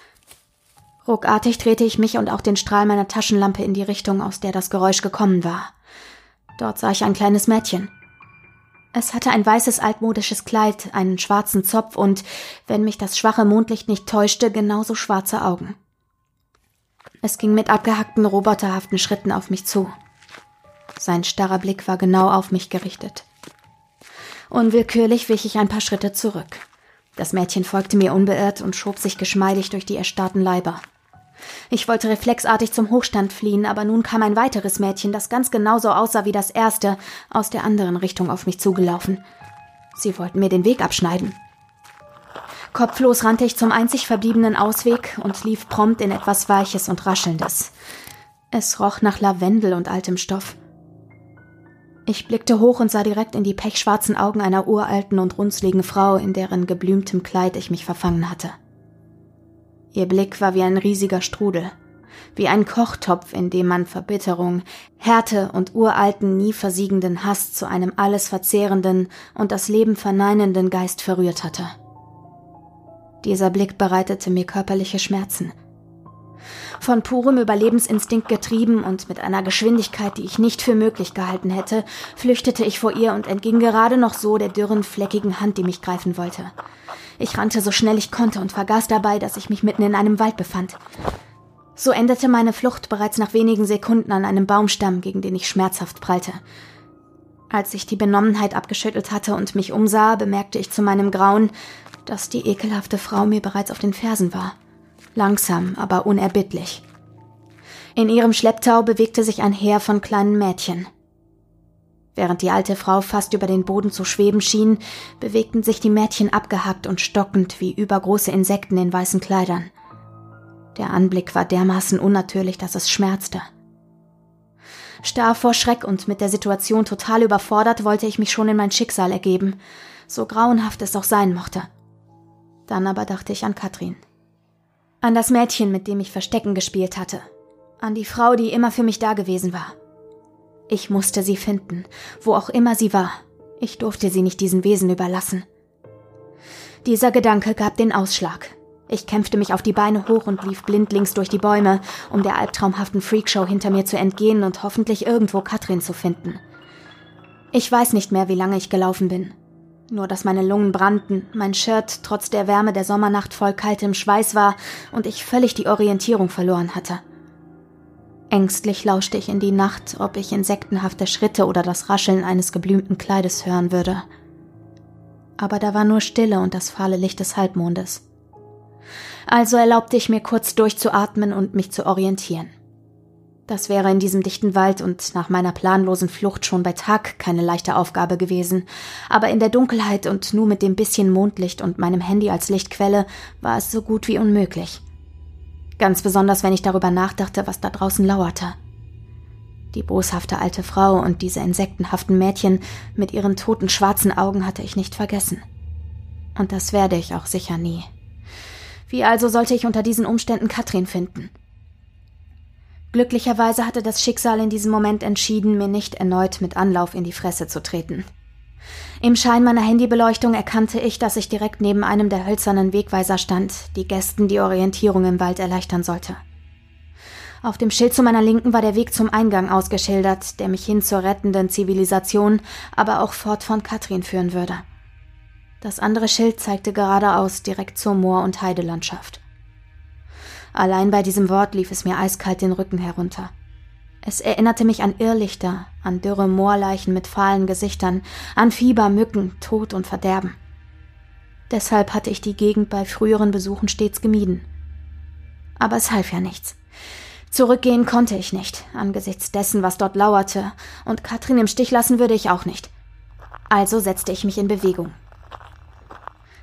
Ruckartig drehte ich mich und auch den Strahl meiner Taschenlampe in die Richtung, aus der das Geräusch gekommen war. Dort sah ich ein kleines Mädchen. Es hatte ein weißes altmodisches Kleid, einen schwarzen Zopf und, wenn mich das schwache Mondlicht nicht täuschte, genauso schwarze Augen. Es ging mit abgehackten, roboterhaften Schritten auf mich zu. Sein starrer Blick war genau auf mich gerichtet. Unwillkürlich wich ich ein paar Schritte zurück. Das Mädchen folgte mir unbeirrt und schob sich geschmeidig durch die erstarrten Leiber. Ich wollte reflexartig zum Hochstand fliehen, aber nun kam ein weiteres Mädchen, das ganz genauso aussah wie das erste, aus der anderen Richtung auf mich zugelaufen. Sie wollten mir den Weg abschneiden. Kopflos rannte ich zum einzig verbliebenen Ausweg und lief prompt in etwas Weiches und Raschelndes. Es roch nach Lavendel und altem Stoff. Ich blickte hoch und sah direkt in die pechschwarzen Augen einer uralten und runzligen Frau, in deren geblümtem Kleid ich mich verfangen hatte. Ihr Blick war wie ein riesiger Strudel, wie ein Kochtopf, in dem man Verbitterung, Härte und uralten, nie versiegenden Hass zu einem alles verzehrenden und das Leben verneinenden Geist verrührt hatte. Dieser Blick bereitete mir körperliche Schmerzen. Von purem Überlebensinstinkt getrieben und mit einer Geschwindigkeit, die ich nicht für möglich gehalten hätte, flüchtete ich vor ihr und entging gerade noch so der dürren, fleckigen Hand, die mich greifen wollte. Ich rannte so schnell ich konnte und vergaß dabei, dass ich mich mitten in einem Wald befand. So endete meine Flucht bereits nach wenigen Sekunden an einem Baumstamm, gegen den ich schmerzhaft prallte. Als ich die Benommenheit abgeschüttelt hatte und mich umsah, bemerkte ich zu meinem Grauen, dass die ekelhafte Frau mir bereits auf den Fersen war. Langsam, aber unerbittlich. In ihrem Schlepptau bewegte sich ein Heer von kleinen Mädchen. Während die alte Frau fast über den Boden zu schweben schien, bewegten sich die Mädchen abgehackt und stockend wie übergroße Insekten in weißen Kleidern. Der Anblick war dermaßen unnatürlich, dass es schmerzte. Starr vor Schreck und mit der Situation total überfordert, wollte ich mich schon in mein Schicksal ergeben, so grauenhaft es auch sein mochte. Dann aber dachte ich an Katrin. An das Mädchen, mit dem ich Verstecken gespielt hatte. An die Frau, die immer für mich da gewesen war. Ich musste sie finden, wo auch immer sie war. Ich durfte sie nicht diesen Wesen überlassen. Dieser Gedanke gab den Ausschlag. Ich kämpfte mich auf die Beine hoch und lief blindlings durch die Bäume, um der albtraumhaften Freakshow hinter mir zu entgehen und hoffentlich irgendwo Katrin zu finden. Ich weiß nicht mehr, wie lange ich gelaufen bin. Nur, dass meine Lungen brannten, mein Shirt trotz der Wärme der Sommernacht voll kaltem Schweiß war und ich völlig die Orientierung verloren hatte. Ängstlich lauschte ich in die Nacht, ob ich insektenhafte Schritte oder das Rascheln eines geblümten Kleides hören würde. Aber da war nur Stille und das fahle Licht des Halbmondes. Also erlaubte ich mir kurz durchzuatmen und mich zu orientieren. Das wäre in diesem dichten Wald und nach meiner planlosen Flucht schon bei Tag keine leichte Aufgabe gewesen, aber in der Dunkelheit und nur mit dem bisschen Mondlicht und meinem Handy als Lichtquelle war es so gut wie unmöglich. Ganz besonders, wenn ich darüber nachdachte, was da draußen lauerte. Die boshafte alte Frau und diese insektenhaften Mädchen mit ihren toten schwarzen Augen hatte ich nicht vergessen. Und das werde ich auch sicher nie. Wie also sollte ich unter diesen Umständen Katrin finden? Glücklicherweise hatte das Schicksal in diesem Moment entschieden, mir nicht erneut mit Anlauf in die Fresse zu treten. Im Schein meiner Handybeleuchtung erkannte ich, dass ich direkt neben einem der hölzernen Wegweiser stand, die Gästen die Orientierung im Wald erleichtern sollte. Auf dem Schild zu meiner Linken war der Weg zum Eingang ausgeschildert, der mich hin zur rettenden Zivilisation, aber auch fort von Katrin führen würde. Das andere Schild zeigte geradeaus direkt zur Moor- und Heidelandschaft. Allein bei diesem Wort lief es mir eiskalt den Rücken herunter. Es erinnerte mich an Irrlichter, an dürre Moorleichen mit fahlen Gesichtern, an Fieber, Mücken, Tod und Verderben. Deshalb hatte ich die Gegend bei früheren Besuchen stets gemieden. Aber es half ja nichts. Zurückgehen konnte ich nicht, angesichts dessen, was dort lauerte, und Katrin im Stich lassen würde ich auch nicht. Also setzte ich mich in Bewegung.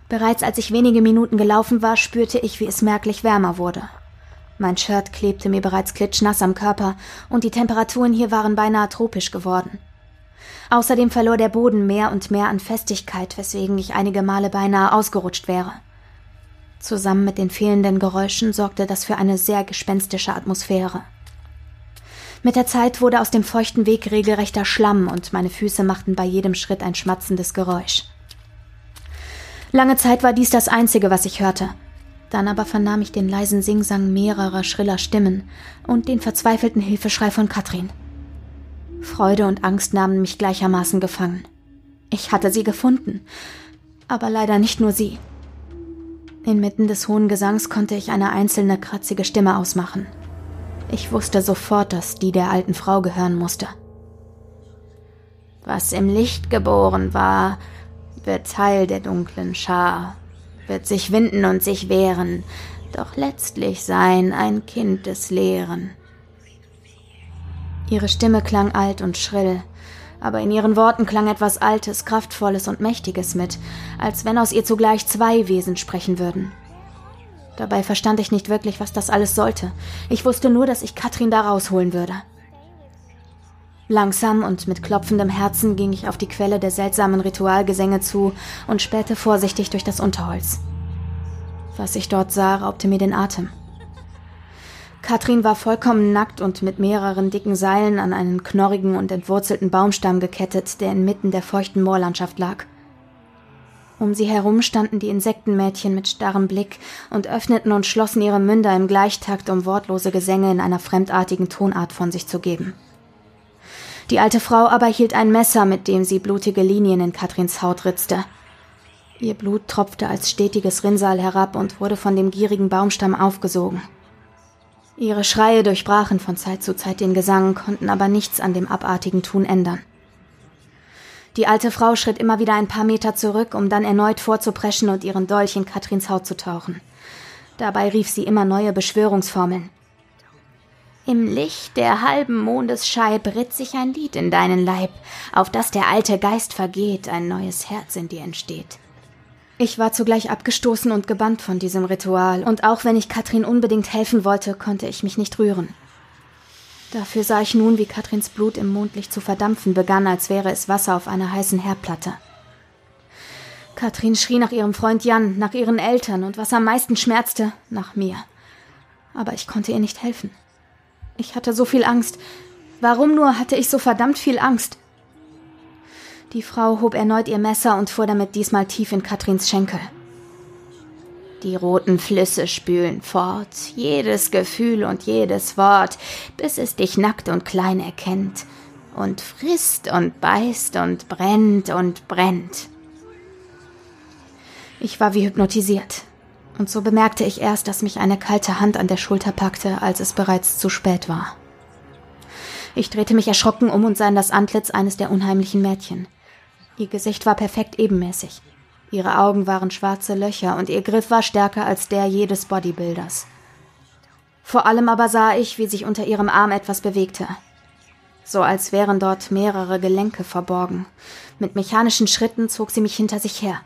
Bereits als ich wenige Minuten gelaufen war, spürte ich, wie es merklich wärmer wurde. Mein Shirt klebte mir bereits klitschnass am Körper und die Temperaturen hier waren beinahe tropisch geworden. Außerdem verlor der Boden mehr und mehr an Festigkeit, weswegen ich einige Male beinahe ausgerutscht wäre. Zusammen mit den fehlenden Geräuschen sorgte das für eine sehr gespenstische Atmosphäre. Mit der Zeit wurde aus dem feuchten Weg regelrechter Schlamm und meine Füße machten bei jedem Schritt ein schmatzendes Geräusch. Lange Zeit war dies das Einzige, was ich hörte. Dann aber vernahm ich den leisen Singsang mehrerer schriller Stimmen und den verzweifelten Hilfeschrei von Katrin. Freude und Angst nahmen mich gleichermaßen gefangen. Ich hatte sie gefunden, aber leider nicht nur sie. Inmitten des hohen Gesangs konnte ich eine einzelne kratzige Stimme ausmachen. Ich wusste sofort, dass die der alten Frau gehören musste. Was im Licht geboren war, wird Teil der dunklen Schar, wird sich winden und sich wehren, doch letztlich sein ein Kind des Leeren. Ihre Stimme klang alt und schrill, aber in ihren Worten klang etwas Altes, Kraftvolles und Mächtiges mit, als wenn aus ihr zugleich zwei Wesen sprechen würden. Dabei verstand ich nicht wirklich, was das alles sollte. Ich wusste nur, dass ich Katrin da rausholen würde. Langsam und mit klopfendem Herzen ging ich auf die Quelle der seltsamen Ritualgesänge zu und spähte vorsichtig durch das Unterholz. Was ich dort sah, raubte mir den Atem. Katrin war vollkommen nackt und mit mehreren dicken Seilen an einen knorrigen und entwurzelten Baumstamm gekettet, der inmitten der feuchten Moorlandschaft lag. Um sie herum standen die Insektenmädchen mit starrem Blick und öffneten und schlossen ihre Münder im Gleichtakt, um wortlose Gesänge in einer fremdartigen Tonart von sich zu geben. Die alte Frau aber hielt ein Messer, mit dem sie blutige Linien in Katrins Haut ritzte. Ihr Blut tropfte als stetiges Rinnsal herab und wurde von dem gierigen Baumstamm aufgesogen. Ihre Schreie durchbrachen von Zeit zu Zeit den Gesang, konnten aber nichts an dem abartigen Tun ändern. Die alte Frau schritt immer wieder ein paar Meter zurück, um dann erneut vorzupreschen und ihren Dolch in Katrins Haut zu tauchen. Dabei rief sie immer neue Beschwörungsformeln. Im Licht der halben Mondesscheib ritt sich ein Lied in deinen Leib, auf das der alte Geist vergeht, ein neues Herz in dir entsteht. Ich war zugleich abgestoßen und gebannt von diesem Ritual, und auch wenn ich Katrin unbedingt helfen wollte, konnte ich mich nicht rühren. Dafür sah ich nun, wie Katrins Blut im Mondlicht zu verdampfen begann, als wäre es Wasser auf einer heißen Herdplatte. Katrin schrie nach ihrem Freund Jan, nach ihren Eltern und was am meisten schmerzte, nach mir. Aber ich konnte ihr nicht helfen. Ich hatte so viel Angst. Warum nur hatte ich so verdammt viel Angst? Die Frau hob erneut ihr Messer und fuhr damit diesmal tief in Katrins Schenkel. Die roten Flüsse spülen fort, jedes Gefühl und jedes Wort, bis es dich nackt und klein erkennt und frisst und beißt und brennt und brennt. Ich war wie hypnotisiert, und so bemerkte ich erst, dass mich eine kalte Hand an der Schulter packte, als es bereits zu spät war. Ich drehte mich erschrocken um und sah in das Antlitz eines der unheimlichen Mädchen. Ihr Gesicht war perfekt ebenmäßig. Ihre Augen waren schwarze Löcher und ihr Griff war stärker als der jedes Bodybuilders. Vor allem aber sah ich, wie sich unter ihrem Arm etwas bewegte. So als wären dort mehrere Gelenke verborgen. Mit mechanischen Schritten zog sie mich hinter sich her.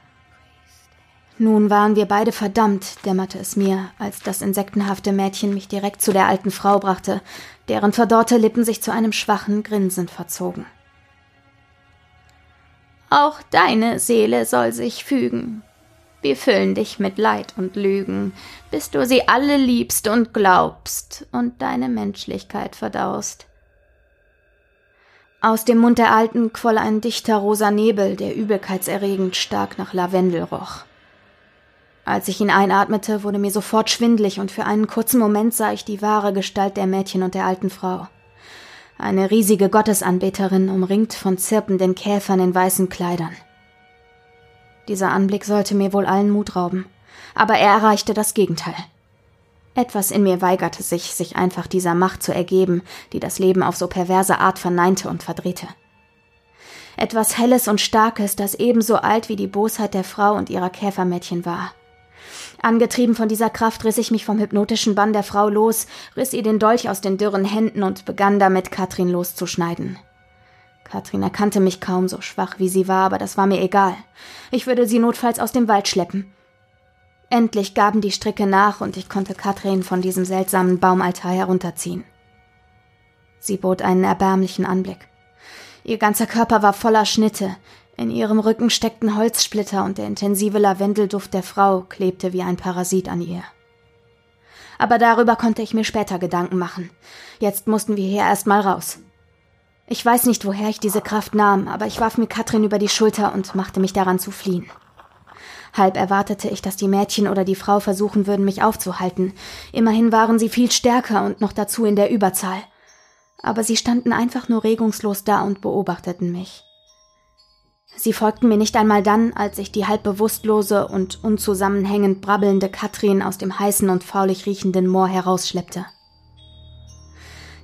Nun waren wir beide verdammt, dämmerte es mir, als das insektenhafte Mädchen mich direkt zu der alten Frau brachte, deren verdorrte Lippen sich zu einem schwachen Grinsen verzogen. Auch deine Seele soll sich fügen. Wir füllen dich mit Leid und Lügen, bis du sie alle liebst und glaubst und deine Menschlichkeit verdaust. Aus dem Mund der Alten quoll ein dichter rosa Nebel, der übelkeitserregend stark nach Lavendel roch. Als ich ihn einatmete, wurde mir sofort schwindlig und für einen kurzen Moment sah ich die wahre Gestalt der Mädchen und der alten Frau. Eine riesige Gottesanbeterin, umringt von zirpenden Käfern in weißen Kleidern. Dieser Anblick sollte mir wohl allen Mut rauben, aber er erreichte das Gegenteil. Etwas in mir weigerte sich, sich einfach dieser Macht zu ergeben, die das Leben auf so perverse Art verneinte und verdrehte. Etwas Helles und Starkes, das ebenso alt wie die Bosheit der Frau und ihrer Käfermädchen war. Angetrieben von dieser Kraft riss ich mich vom hypnotischen Bann der Frau los, riss ihr den Dolch aus den dürren Händen und begann damit, Katrin loszuschneiden. Katrin erkannte mich kaum, so schwach wie sie war, aber das war mir egal. Ich würde sie notfalls aus dem Wald schleppen. Endlich gaben die Stricke nach und ich konnte Katrin von diesem seltsamen Baumaltar herunterziehen. Sie bot einen erbärmlichen Anblick. Ihr ganzer Körper war voller Schnitte, in ihrem Rücken steckten Holzsplitter und der intensive Lavendelduft der Frau klebte wie ein Parasit an ihr. Aber darüber konnte ich mir später Gedanken machen. Jetzt mussten wir hier erstmal raus. Ich weiß nicht, woher ich diese Kraft nahm, aber ich warf mir Katrin über die Schulter und machte mich daran zu fliehen. Halb erwartete ich, dass die Mädchen oder die Frau versuchen würden, mich aufzuhalten. Immerhin waren sie viel stärker und noch dazu in der Überzahl. Aber sie standen einfach nur regungslos da und beobachteten mich. Sie folgten mir nicht einmal dann, als ich die halb bewusstlose und unzusammenhängend brabbelnde Katrin aus dem heißen und faulig riechenden Moor herausschleppte.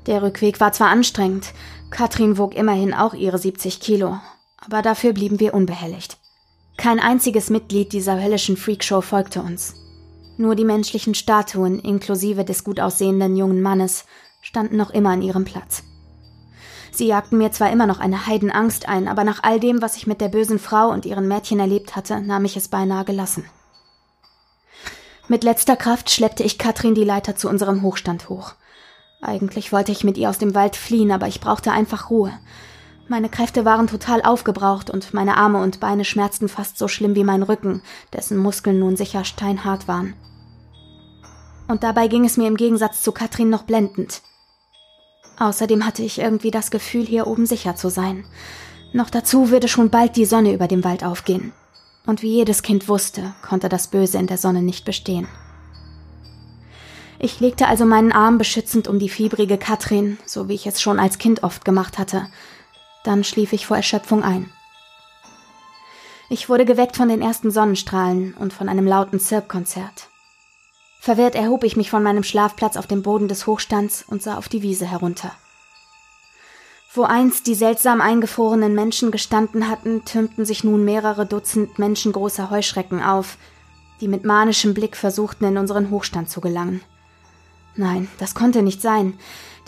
Der Rückweg war zwar anstrengend, Katrin wog immerhin auch ihre 70 Kilo, aber dafür blieben wir unbehelligt. Kein einziges Mitglied dieser höllischen Freakshow folgte uns. Nur die menschlichen Statuen, inklusive des gut aussehenden jungen Mannes, standen noch immer an ihrem Platz. Sie jagten mir zwar immer noch eine Heidenangst ein, aber nach all dem, was ich mit der bösen Frau und ihren Mädchen erlebt hatte, nahm ich es beinahe gelassen. Mit letzter Kraft schleppte ich Katrin die Leiter zu unserem Hochstand hoch. Eigentlich wollte ich mit ihr aus dem Wald fliehen, aber ich brauchte einfach Ruhe. Meine Kräfte waren total aufgebraucht und meine Arme und Beine schmerzten fast so schlimm wie mein Rücken, dessen Muskeln nun sicher steinhart waren. Und dabei ging es mir im Gegensatz zu Katrin noch blendend. Außerdem hatte ich irgendwie das Gefühl, hier oben sicher zu sein. Noch dazu würde schon bald die Sonne über dem Wald aufgehen. Und wie jedes Kind wusste, konnte das Böse in der Sonne nicht bestehen. Ich legte also meinen Arm beschützend um die fiebrige Katrin, so wie ich es schon als Kind oft gemacht hatte. Dann schlief ich vor Erschöpfung ein. Ich wurde geweckt von den ersten Sonnenstrahlen und von einem lauten Zirkkonzert. Verwirrt erhob ich mich von meinem Schlafplatz auf dem Boden des Hochstands und sah auf die Wiese herunter. Wo einst die seltsam eingefrorenen Menschen gestanden hatten, türmten sich nun mehrere Dutzend menschengroßer Heuschrecken auf, die mit manischem Blick versuchten, in unseren Hochstand zu gelangen. Nein, das konnte nicht sein.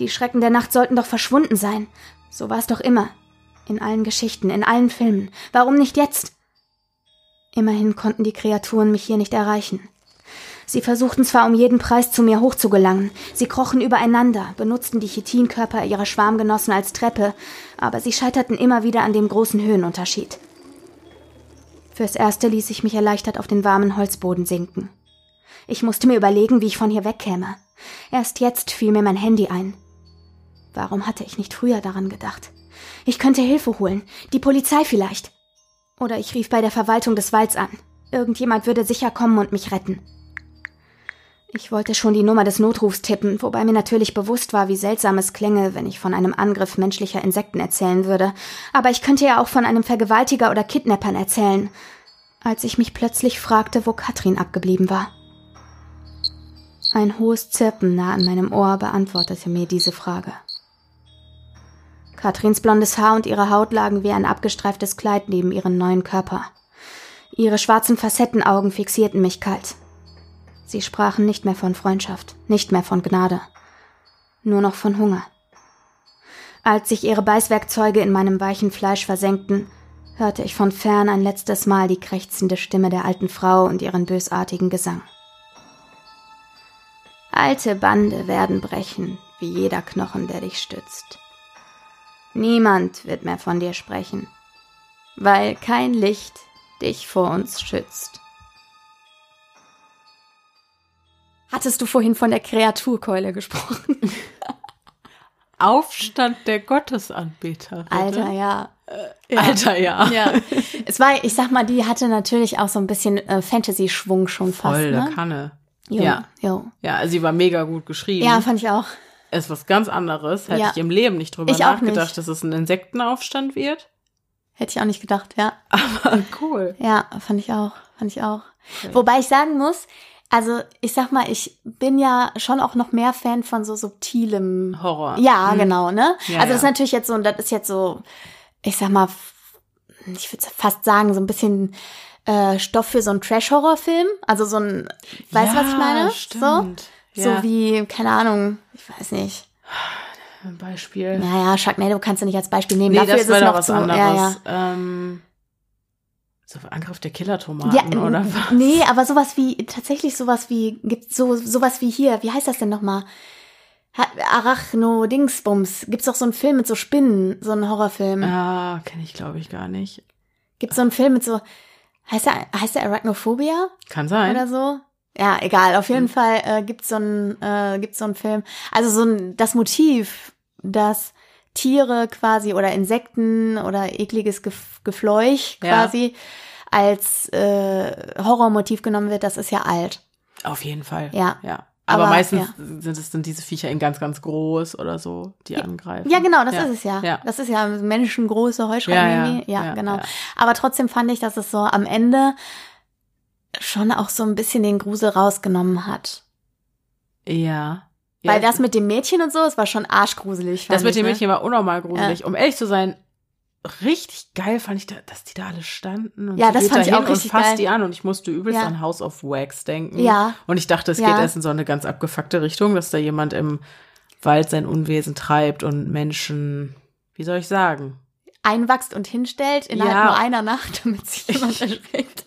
Die Schrecken der Nacht sollten doch verschwunden sein. So war es doch immer. In allen Geschichten, in allen Filmen. Warum nicht jetzt? Immerhin konnten die Kreaturen mich hier nicht erreichen. Sie versuchten zwar um jeden Preis zu mir hochzugelangen, sie krochen übereinander, benutzten die Chitinkörper ihrer Schwarmgenossen als Treppe, aber sie scheiterten immer wieder an dem großen Höhenunterschied. Fürs Erste ließ ich mich erleichtert auf den warmen Holzboden sinken. Ich musste mir überlegen, wie ich von hier wegkäme. Erst jetzt fiel mir mein Handy ein. Warum hatte ich nicht früher daran gedacht? Ich könnte Hilfe holen, die Polizei vielleicht. Oder ich rief bei der Verwaltung des Walds an. Irgendjemand würde sicher kommen und mich retten. Ich wollte schon die Nummer des Notrufs tippen, wobei mir natürlich bewusst war, wie seltsam es klänge, wenn ich von einem Angriff menschlicher Insekten erzählen würde. Aber ich könnte ja auch von einem Vergewaltiger oder Kidnappern erzählen. Als ich mich plötzlich fragte, wo Katrin abgeblieben war. Ein hohes Zirpen nah an meinem Ohr beantwortete mir diese Frage. Katrins blondes Haar und ihre Haut lagen wie ein abgestreiftes Kleid neben ihren neuen Körper. Ihre schwarzen Facettenaugen fixierten mich kalt. Sie sprachen nicht mehr von Freundschaft, nicht mehr von Gnade, nur noch von Hunger. Als sich ihre Beißwerkzeuge in meinem weichen Fleisch versenkten, hörte ich von fern ein letztes Mal die krächzende Stimme der alten Frau und ihren bösartigen Gesang. Alte Bande werden brechen, wie jeder Knochen, der dich stützt. Niemand wird mehr von dir sprechen, weil kein Licht dich vor uns schützt. Hattest du vorhin von der Kreaturkeule gesprochen? Aufstand der Gottesanbeter. Alter, ja. ja. Alter, ja. ja. Es war, ich sag mal, die hatte natürlich auch so ein bisschen äh, Fantasy-Schwung schon fast. Voll, ne? Kanne. Jo, ja. Jo. Ja, also sie war mega gut geschrieben. Ja, fand ich auch. Ist was ganz anderes. Hätte Ja. ich im Leben nicht drüber Ich nachgedacht, nicht. dass es ein Insektenaufstand wird. Hätte ich auch nicht gedacht, ja. Aber cool. Ja, fand ich auch. Fand ich auch. Wobei ich sagen muss, also ich sag mal, ich bin ja schon auch noch mehr Fan von so subtilem Horror. Ja, Hm. genau, ne? Ja, also das ist ja. natürlich jetzt so, das ist jetzt so, ich sag mal, ich würde fast sagen, so ein bisschen äh, Stoff für so einen Trash-Horror-Film. Also so ein, weißt du, was ich meine? Stimmt. So, Ja. so wie, keine Ahnung, ich weiß nicht. Ein Beispiel. Naja, Sharknado kannst du nicht als Beispiel nehmen. nee, Dafür das ist es doch noch was so, anderes. ja, ja. Ähm, so Angriff der Killertomaten, Ja, oder was? nee, aber sowas wie, tatsächlich sowas wie, gibt's so, sowas wie hier, wie heißt das denn nochmal? Arachno-Dingsbums. Gibt's doch so einen Film mit so Spinnen, so einen Horrorfilm. Ah, kenne ich glaube ich gar nicht. Gibt's so einen Film mit so, heißt der, heißt der Arachnophobia Kann sein. oder so? Ja, egal. Auf jeden Fall äh, gibt's so einen, äh, gibt's so einen Film. Also so ein, das Motiv, dass Tiere quasi oder Insekten oder ekliges Gef Gefleuch Ja. quasi als äh, Horrormotiv genommen wird, das ist ja alt. Auf jeden Fall. Ja. ja. Aber, Aber, meistens ja. sind es dann diese Viecher in ganz, ganz groß oder so, die angreifen. Ja, genau, das Ja. ist es ja. Ja. Das ist ja menschengroße Heuschrecken Ja, ja. Ja, Ja, genau. ja. Aber trotzdem fand ich, dass es so am Ende schon auch so ein bisschen den Grusel rausgenommen hat. Ja. Weil ja, das mit dem Mädchen und so, es war schon arschgruselig. fand das mit ich, dem ne? Mädchen war unnormal gruselig. Um ehrlich zu sein, richtig geil fand ich, da, dass die da alle standen. Und Ja, das fand ich auch richtig und fasst geil. die an und ich musste übelst Ja. an House of Wax denken. Ja. Und ich dachte, es Ja. geht erst in so eine ganz abgefuckte Richtung, dass da jemand im Wald sein Unwesen treibt und Menschen, wie soll ich sagen? Einwachst und hinstellt innerhalb Ja. nur einer Nacht, damit sich jemand erschreckt.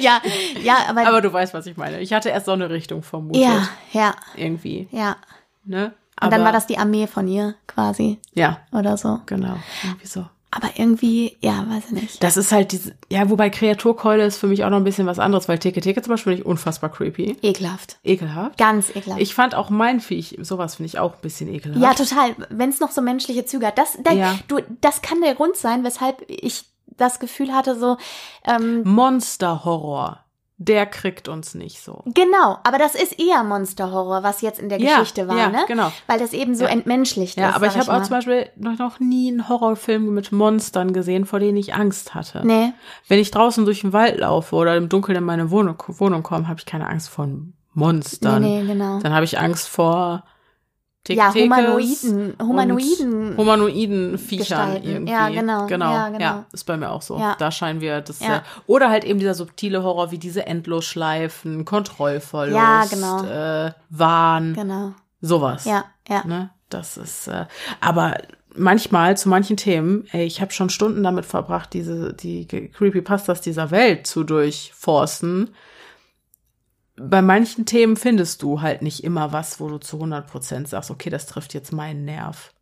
ja, ja, aber, Aber du weißt, was ich meine. Ich hatte erst so eine Richtung vermutet. ja, ja, Irgendwie. ja. Ne? Und dann Aber- war das die Armee von ihr quasi Ja, oder so. genau. Irgendwie so. Aber irgendwie, ja, weiß ich nicht. Das ist halt diese, ja, wobei Kreaturkeule ist für mich auch noch ein bisschen was anderes, weil Teke Teke zum Beispiel finde ich unfassbar creepy. Ekelhaft. Ekelhaft. Ganz ekelhaft. Ich fand auch mein Viech, sowas finde ich auch ein bisschen ekelhaft. Ja, total. Wenn es noch so menschliche Züge hat. Das, da, Ja. du, das kann der Grund sein, weshalb ich das Gefühl hatte, so, ähm, Monsterhorror, der kriegt uns nicht so. genau, aber das ist eher Monsterhorror, was jetzt in der Ja, Geschichte war, ja, ne? genau. Weil das eben so Ja. entmenschlicht Ja, ist. aber ich habe auch zum Beispiel noch, noch nie einen Horrorfilm mit Monstern gesehen, vor denen ich Angst hatte. Nee. Wenn ich draußen durch den Wald laufe oder im Dunkeln in meine Wohnung, Wohnung komme, habe ich keine Angst vor Monstern. Nee, nee, genau. Dann habe ich Angst vor Ja, Tek-Tekes Humanoiden, humanoiden. humanoiden Viechern Gestalten. irgendwie. Ja, genau. genau. Ja, genau. ist bei mir auch so. Ja. Da scheinen wir das Ja. sehr, oder halt eben dieser subtile Horror wie diese Endlosschleifen, Kontrollverlust, Ja, genau. äh, Wahn, Genau. sowas. Ja, ja. Ne? Das ist, äh, aber manchmal zu manchen Themen, ey, ich habe schon Stunden damit verbracht, diese die Creepypastas dieser Welt zu durchforsten. Bei manchen Themen findest du halt nicht immer was, wo du zu 100% sagst, okay, das trifft jetzt meinen Nerv.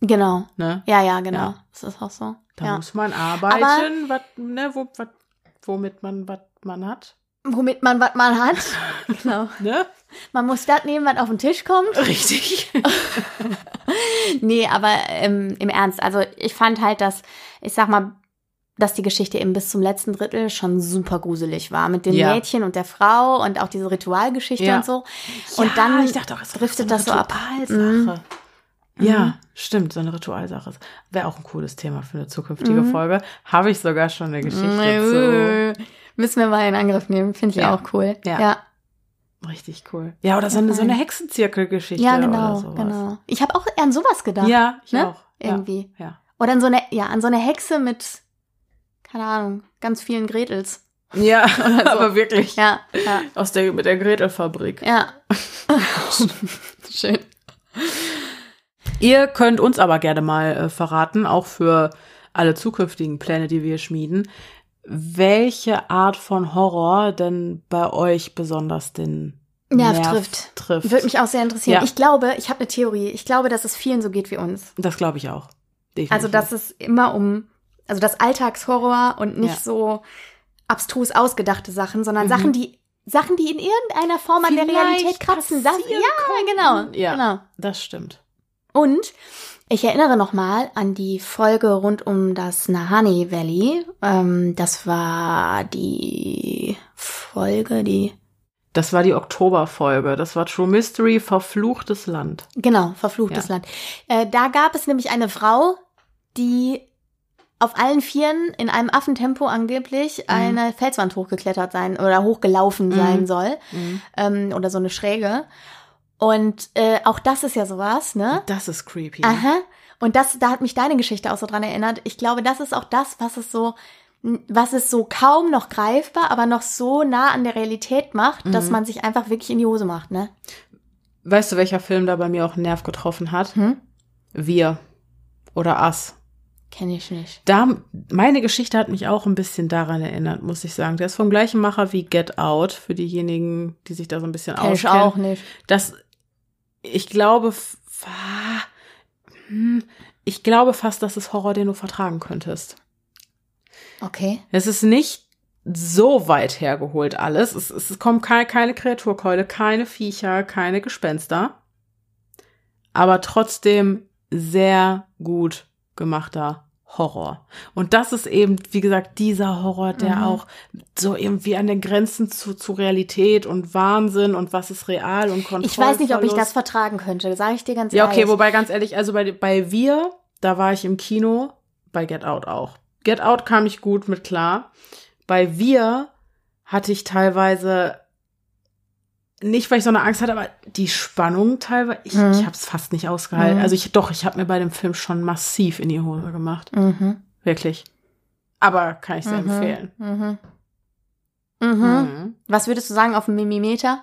Genau. Ne? Ja, ja, genau. Ja. Das ist auch so. Da ja. muss man arbeiten, wat, ne, wo, wat, womit man was man hat. Womit man was man hat. genau. Ne? Man muss das nehmen, was auf den Tisch kommt. Richtig. Nee, aber ähm, im Ernst, also ich fand halt, dass, ich sag mal, dass die Geschichte eben bis zum letzten Drittel schon super gruselig war. Mit den Ja. Mädchen und der Frau und auch diese Ritualgeschichte Ja. und so. Und dann ich dachte auch, es driftet so das so ab. Ritualsache. Ja, stimmt, so eine Ritualsache. Wäre auch ein cooles Thema für eine zukünftige Folge. Habe ich sogar schon eine Geschichte zu. Müssen wir mal in Angriff nehmen. Finde ich Ja. auch cool. Ja. ja. Richtig cool. Ja, oder so eine, so eine Hexenzirkelgeschichte. Ja, Oder genau, sowas. genau. Ich habe auch eher an sowas gedacht. Ja, ich ne? auch. Irgendwie. Ja. Oder an so eine, ja, an so eine Hexe mit, keine Ahnung, ganz vielen Gretels. Ja, aber wirklich. Ja, ja, Aus der, mit der Gretelfabrik. ja. Schön. Ihr könnt uns aber gerne mal äh, verraten, auch für alle zukünftigen Pläne, die wir schmieden, welche Art von Horror denn bei euch besonders den Nerv Nerv trifft. trifft. Würde mich auch sehr interessieren. Ja. Ich glaube, ich habe eine Theorie. Ich glaube, dass es vielen so geht wie uns. Das glaube ich auch. Definitiv. Also, dass es immer um, also das Alltagshorror und nicht Ja. so abstrus ausgedachte Sachen, sondern Mhm. Sachen, die Sachen, die in irgendeiner Form an der Vielleicht Realität kratzen. Das, ja, genau. Ja. genau. das stimmt. Und ich erinnere nochmal an die Folge rund um das Nahani Valley. Ähm, das war die Folge, die Das war die Oktoberfolge. Das war True Mystery, verfluchtes Land. Genau, verfluchtes Ja. Land. Äh, da gab es nämlich eine Frau, die auf allen Vieren in einem Affentempo angeblich eine Felswand hochgeklettert sein oder hochgelaufen Mhm. sein soll. Ähm, oder so eine Schräge. Und äh, auch das ist ja sowas, ne? Das ist creepy. Aha. Und das, da hat mich deine Geschichte auch so dran erinnert. Ich glaube, das ist auch das, was es so, was es so kaum noch greifbar, aber noch so nah an der Realität macht, dass Mhm. man sich einfach wirklich in die Hose macht, ne? Weißt du, welcher Film da bei mir auch einen Nerv getroffen hat? Hm? Wir oder Us. Kenne ich nicht. Da, meine Geschichte hat mich auch ein bisschen daran erinnert, muss ich sagen. Der ist vom gleichen Macher wie Get Out, für diejenigen, die sich da so ein bisschen Kenn ich auskennen. auch nicht. Das, ich glaube, hm, ich glaube fast, das ist Horror, den du vertragen könntest. Okay. Es ist nicht so weit hergeholt alles. Es, es kommt keine, keine Kreaturkeule, keine Viecher, keine Gespenster. Aber trotzdem sehr gut gemachter Horror. Und das ist eben, wie gesagt, dieser Horror, der Mhm. auch so irgendwie an den Grenzen zu, zu Realität und Wahnsinn und was ist real und Kontrolle. Ich weiß nicht, ob ich das vertragen könnte, sage ich dir ganz Ja, ehrlich. okay, wobei ganz ehrlich, also bei, bei Wir, da war ich im Kino, bei Get Out auch. Get Out kam ich gut mit klar. Bei Wir hatte ich teilweise nicht, weil ich so eine Angst hatte, aber die Spannung teilweise, ich, Mhm. ich habe es fast nicht ausgehalten. Mhm. Also ich doch, ich habe mir bei dem Film schon massiv in die Hose gemacht, Mhm. wirklich. Aber kann ich sehr Mhm. empfehlen. Mhm. Mhm. Mhm. Was würdest du sagen auf dem Mimimeter?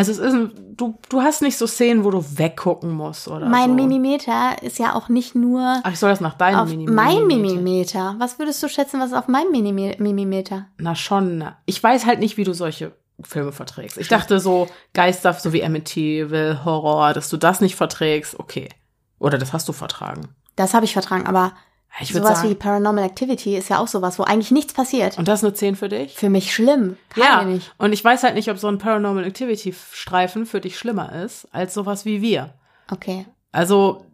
Also es ist, ein- du, du hast nicht so Szenen, wo du weggucken musst oder mein so. Mimimeter ist ja auch nicht nur Ach, ich soll das nach deinem auf Mini mein Mimimeter. Was würdest du schätzen, was ist auf meinem Mimimeter? Na schon. Ich weiß halt nicht, wie du solche Filme verträgst. Ich dachte so Geister, so wie Amityville, Horror, dass du das nicht verträgst, okay. Oder das hast du vertragen. Das habe ich vertragen, aber Ich würde sowas wie sagen. Paranormal Activity ist ja auch sowas, wo eigentlich nichts passiert. Und das ist eine 10 für dich? Für mich schlimm. Kann ja. ich nicht. Und ich weiß halt nicht, ob so ein Paranormal Activity Streifen für dich schlimmer ist als sowas wie wir. Okay, Also,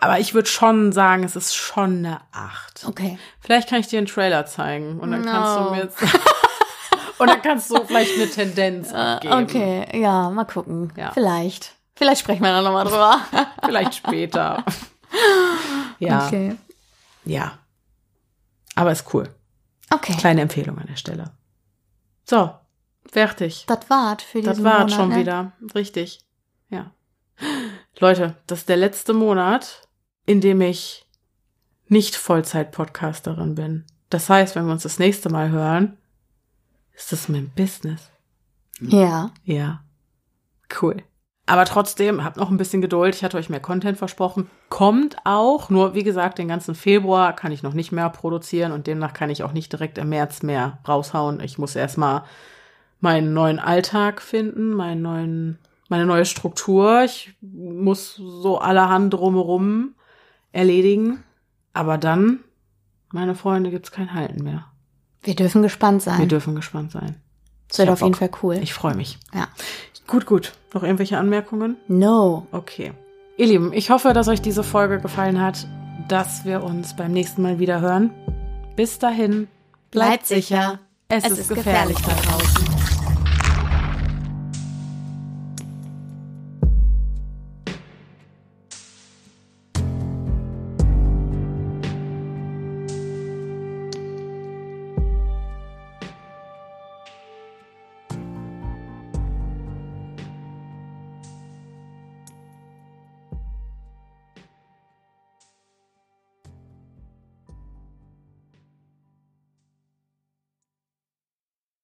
aber ich würde schon sagen, es ist schon eine 8. okay. Vielleicht kann ich dir einen Trailer zeigen und dann No. kannst du mir jetzt und dann kannst du vielleicht eine Tendenz Äh, geben. okay, ja, mal gucken. Ja. Vielleicht. Vielleicht sprechen wir dann nochmal drüber. Vielleicht später. ja. Okay. Ja. Aber ist cool. Okay. Kleine Empfehlung an der Stelle. So, fertig. Das war's für diesen Das war Monat, schon ne? wieder. Richtig. Ja. Leute, das ist der letzte Monat, in dem ich nicht Vollzeit-Podcasterin bin. Das heißt, wenn wir uns das nächste Mal hören, ist das mein Business. Ja. Ja. Cool. Aber trotzdem, habt noch ein bisschen Geduld. Ich hatte euch mehr Content versprochen. Kommt auch. Nur, wie gesagt, den ganzen Februar kann ich noch nicht mehr produzieren und demnach kann ich auch nicht direkt im März mehr raushauen. Ich muss erstmal meinen neuen Alltag finden, meinen neuen, meine neue Struktur. Ich muss so allerhand drumherum erledigen. Aber dann, meine Freunde, gibt's kein Halten mehr. Wir dürfen gespannt sein. Wir dürfen gespannt sein. das wird auf jeden. Fall cool. Ich freue mich. ja. Gut, gut. Noch irgendwelche Anmerkungen? No. Okay. Ihr Lieben, ich hoffe, dass euch diese Folge gefallen hat. dass wir uns beim nächsten Mal wieder hören. Bis dahin, bleibt sicher. Es, es ist, ist gefährlich da draußen.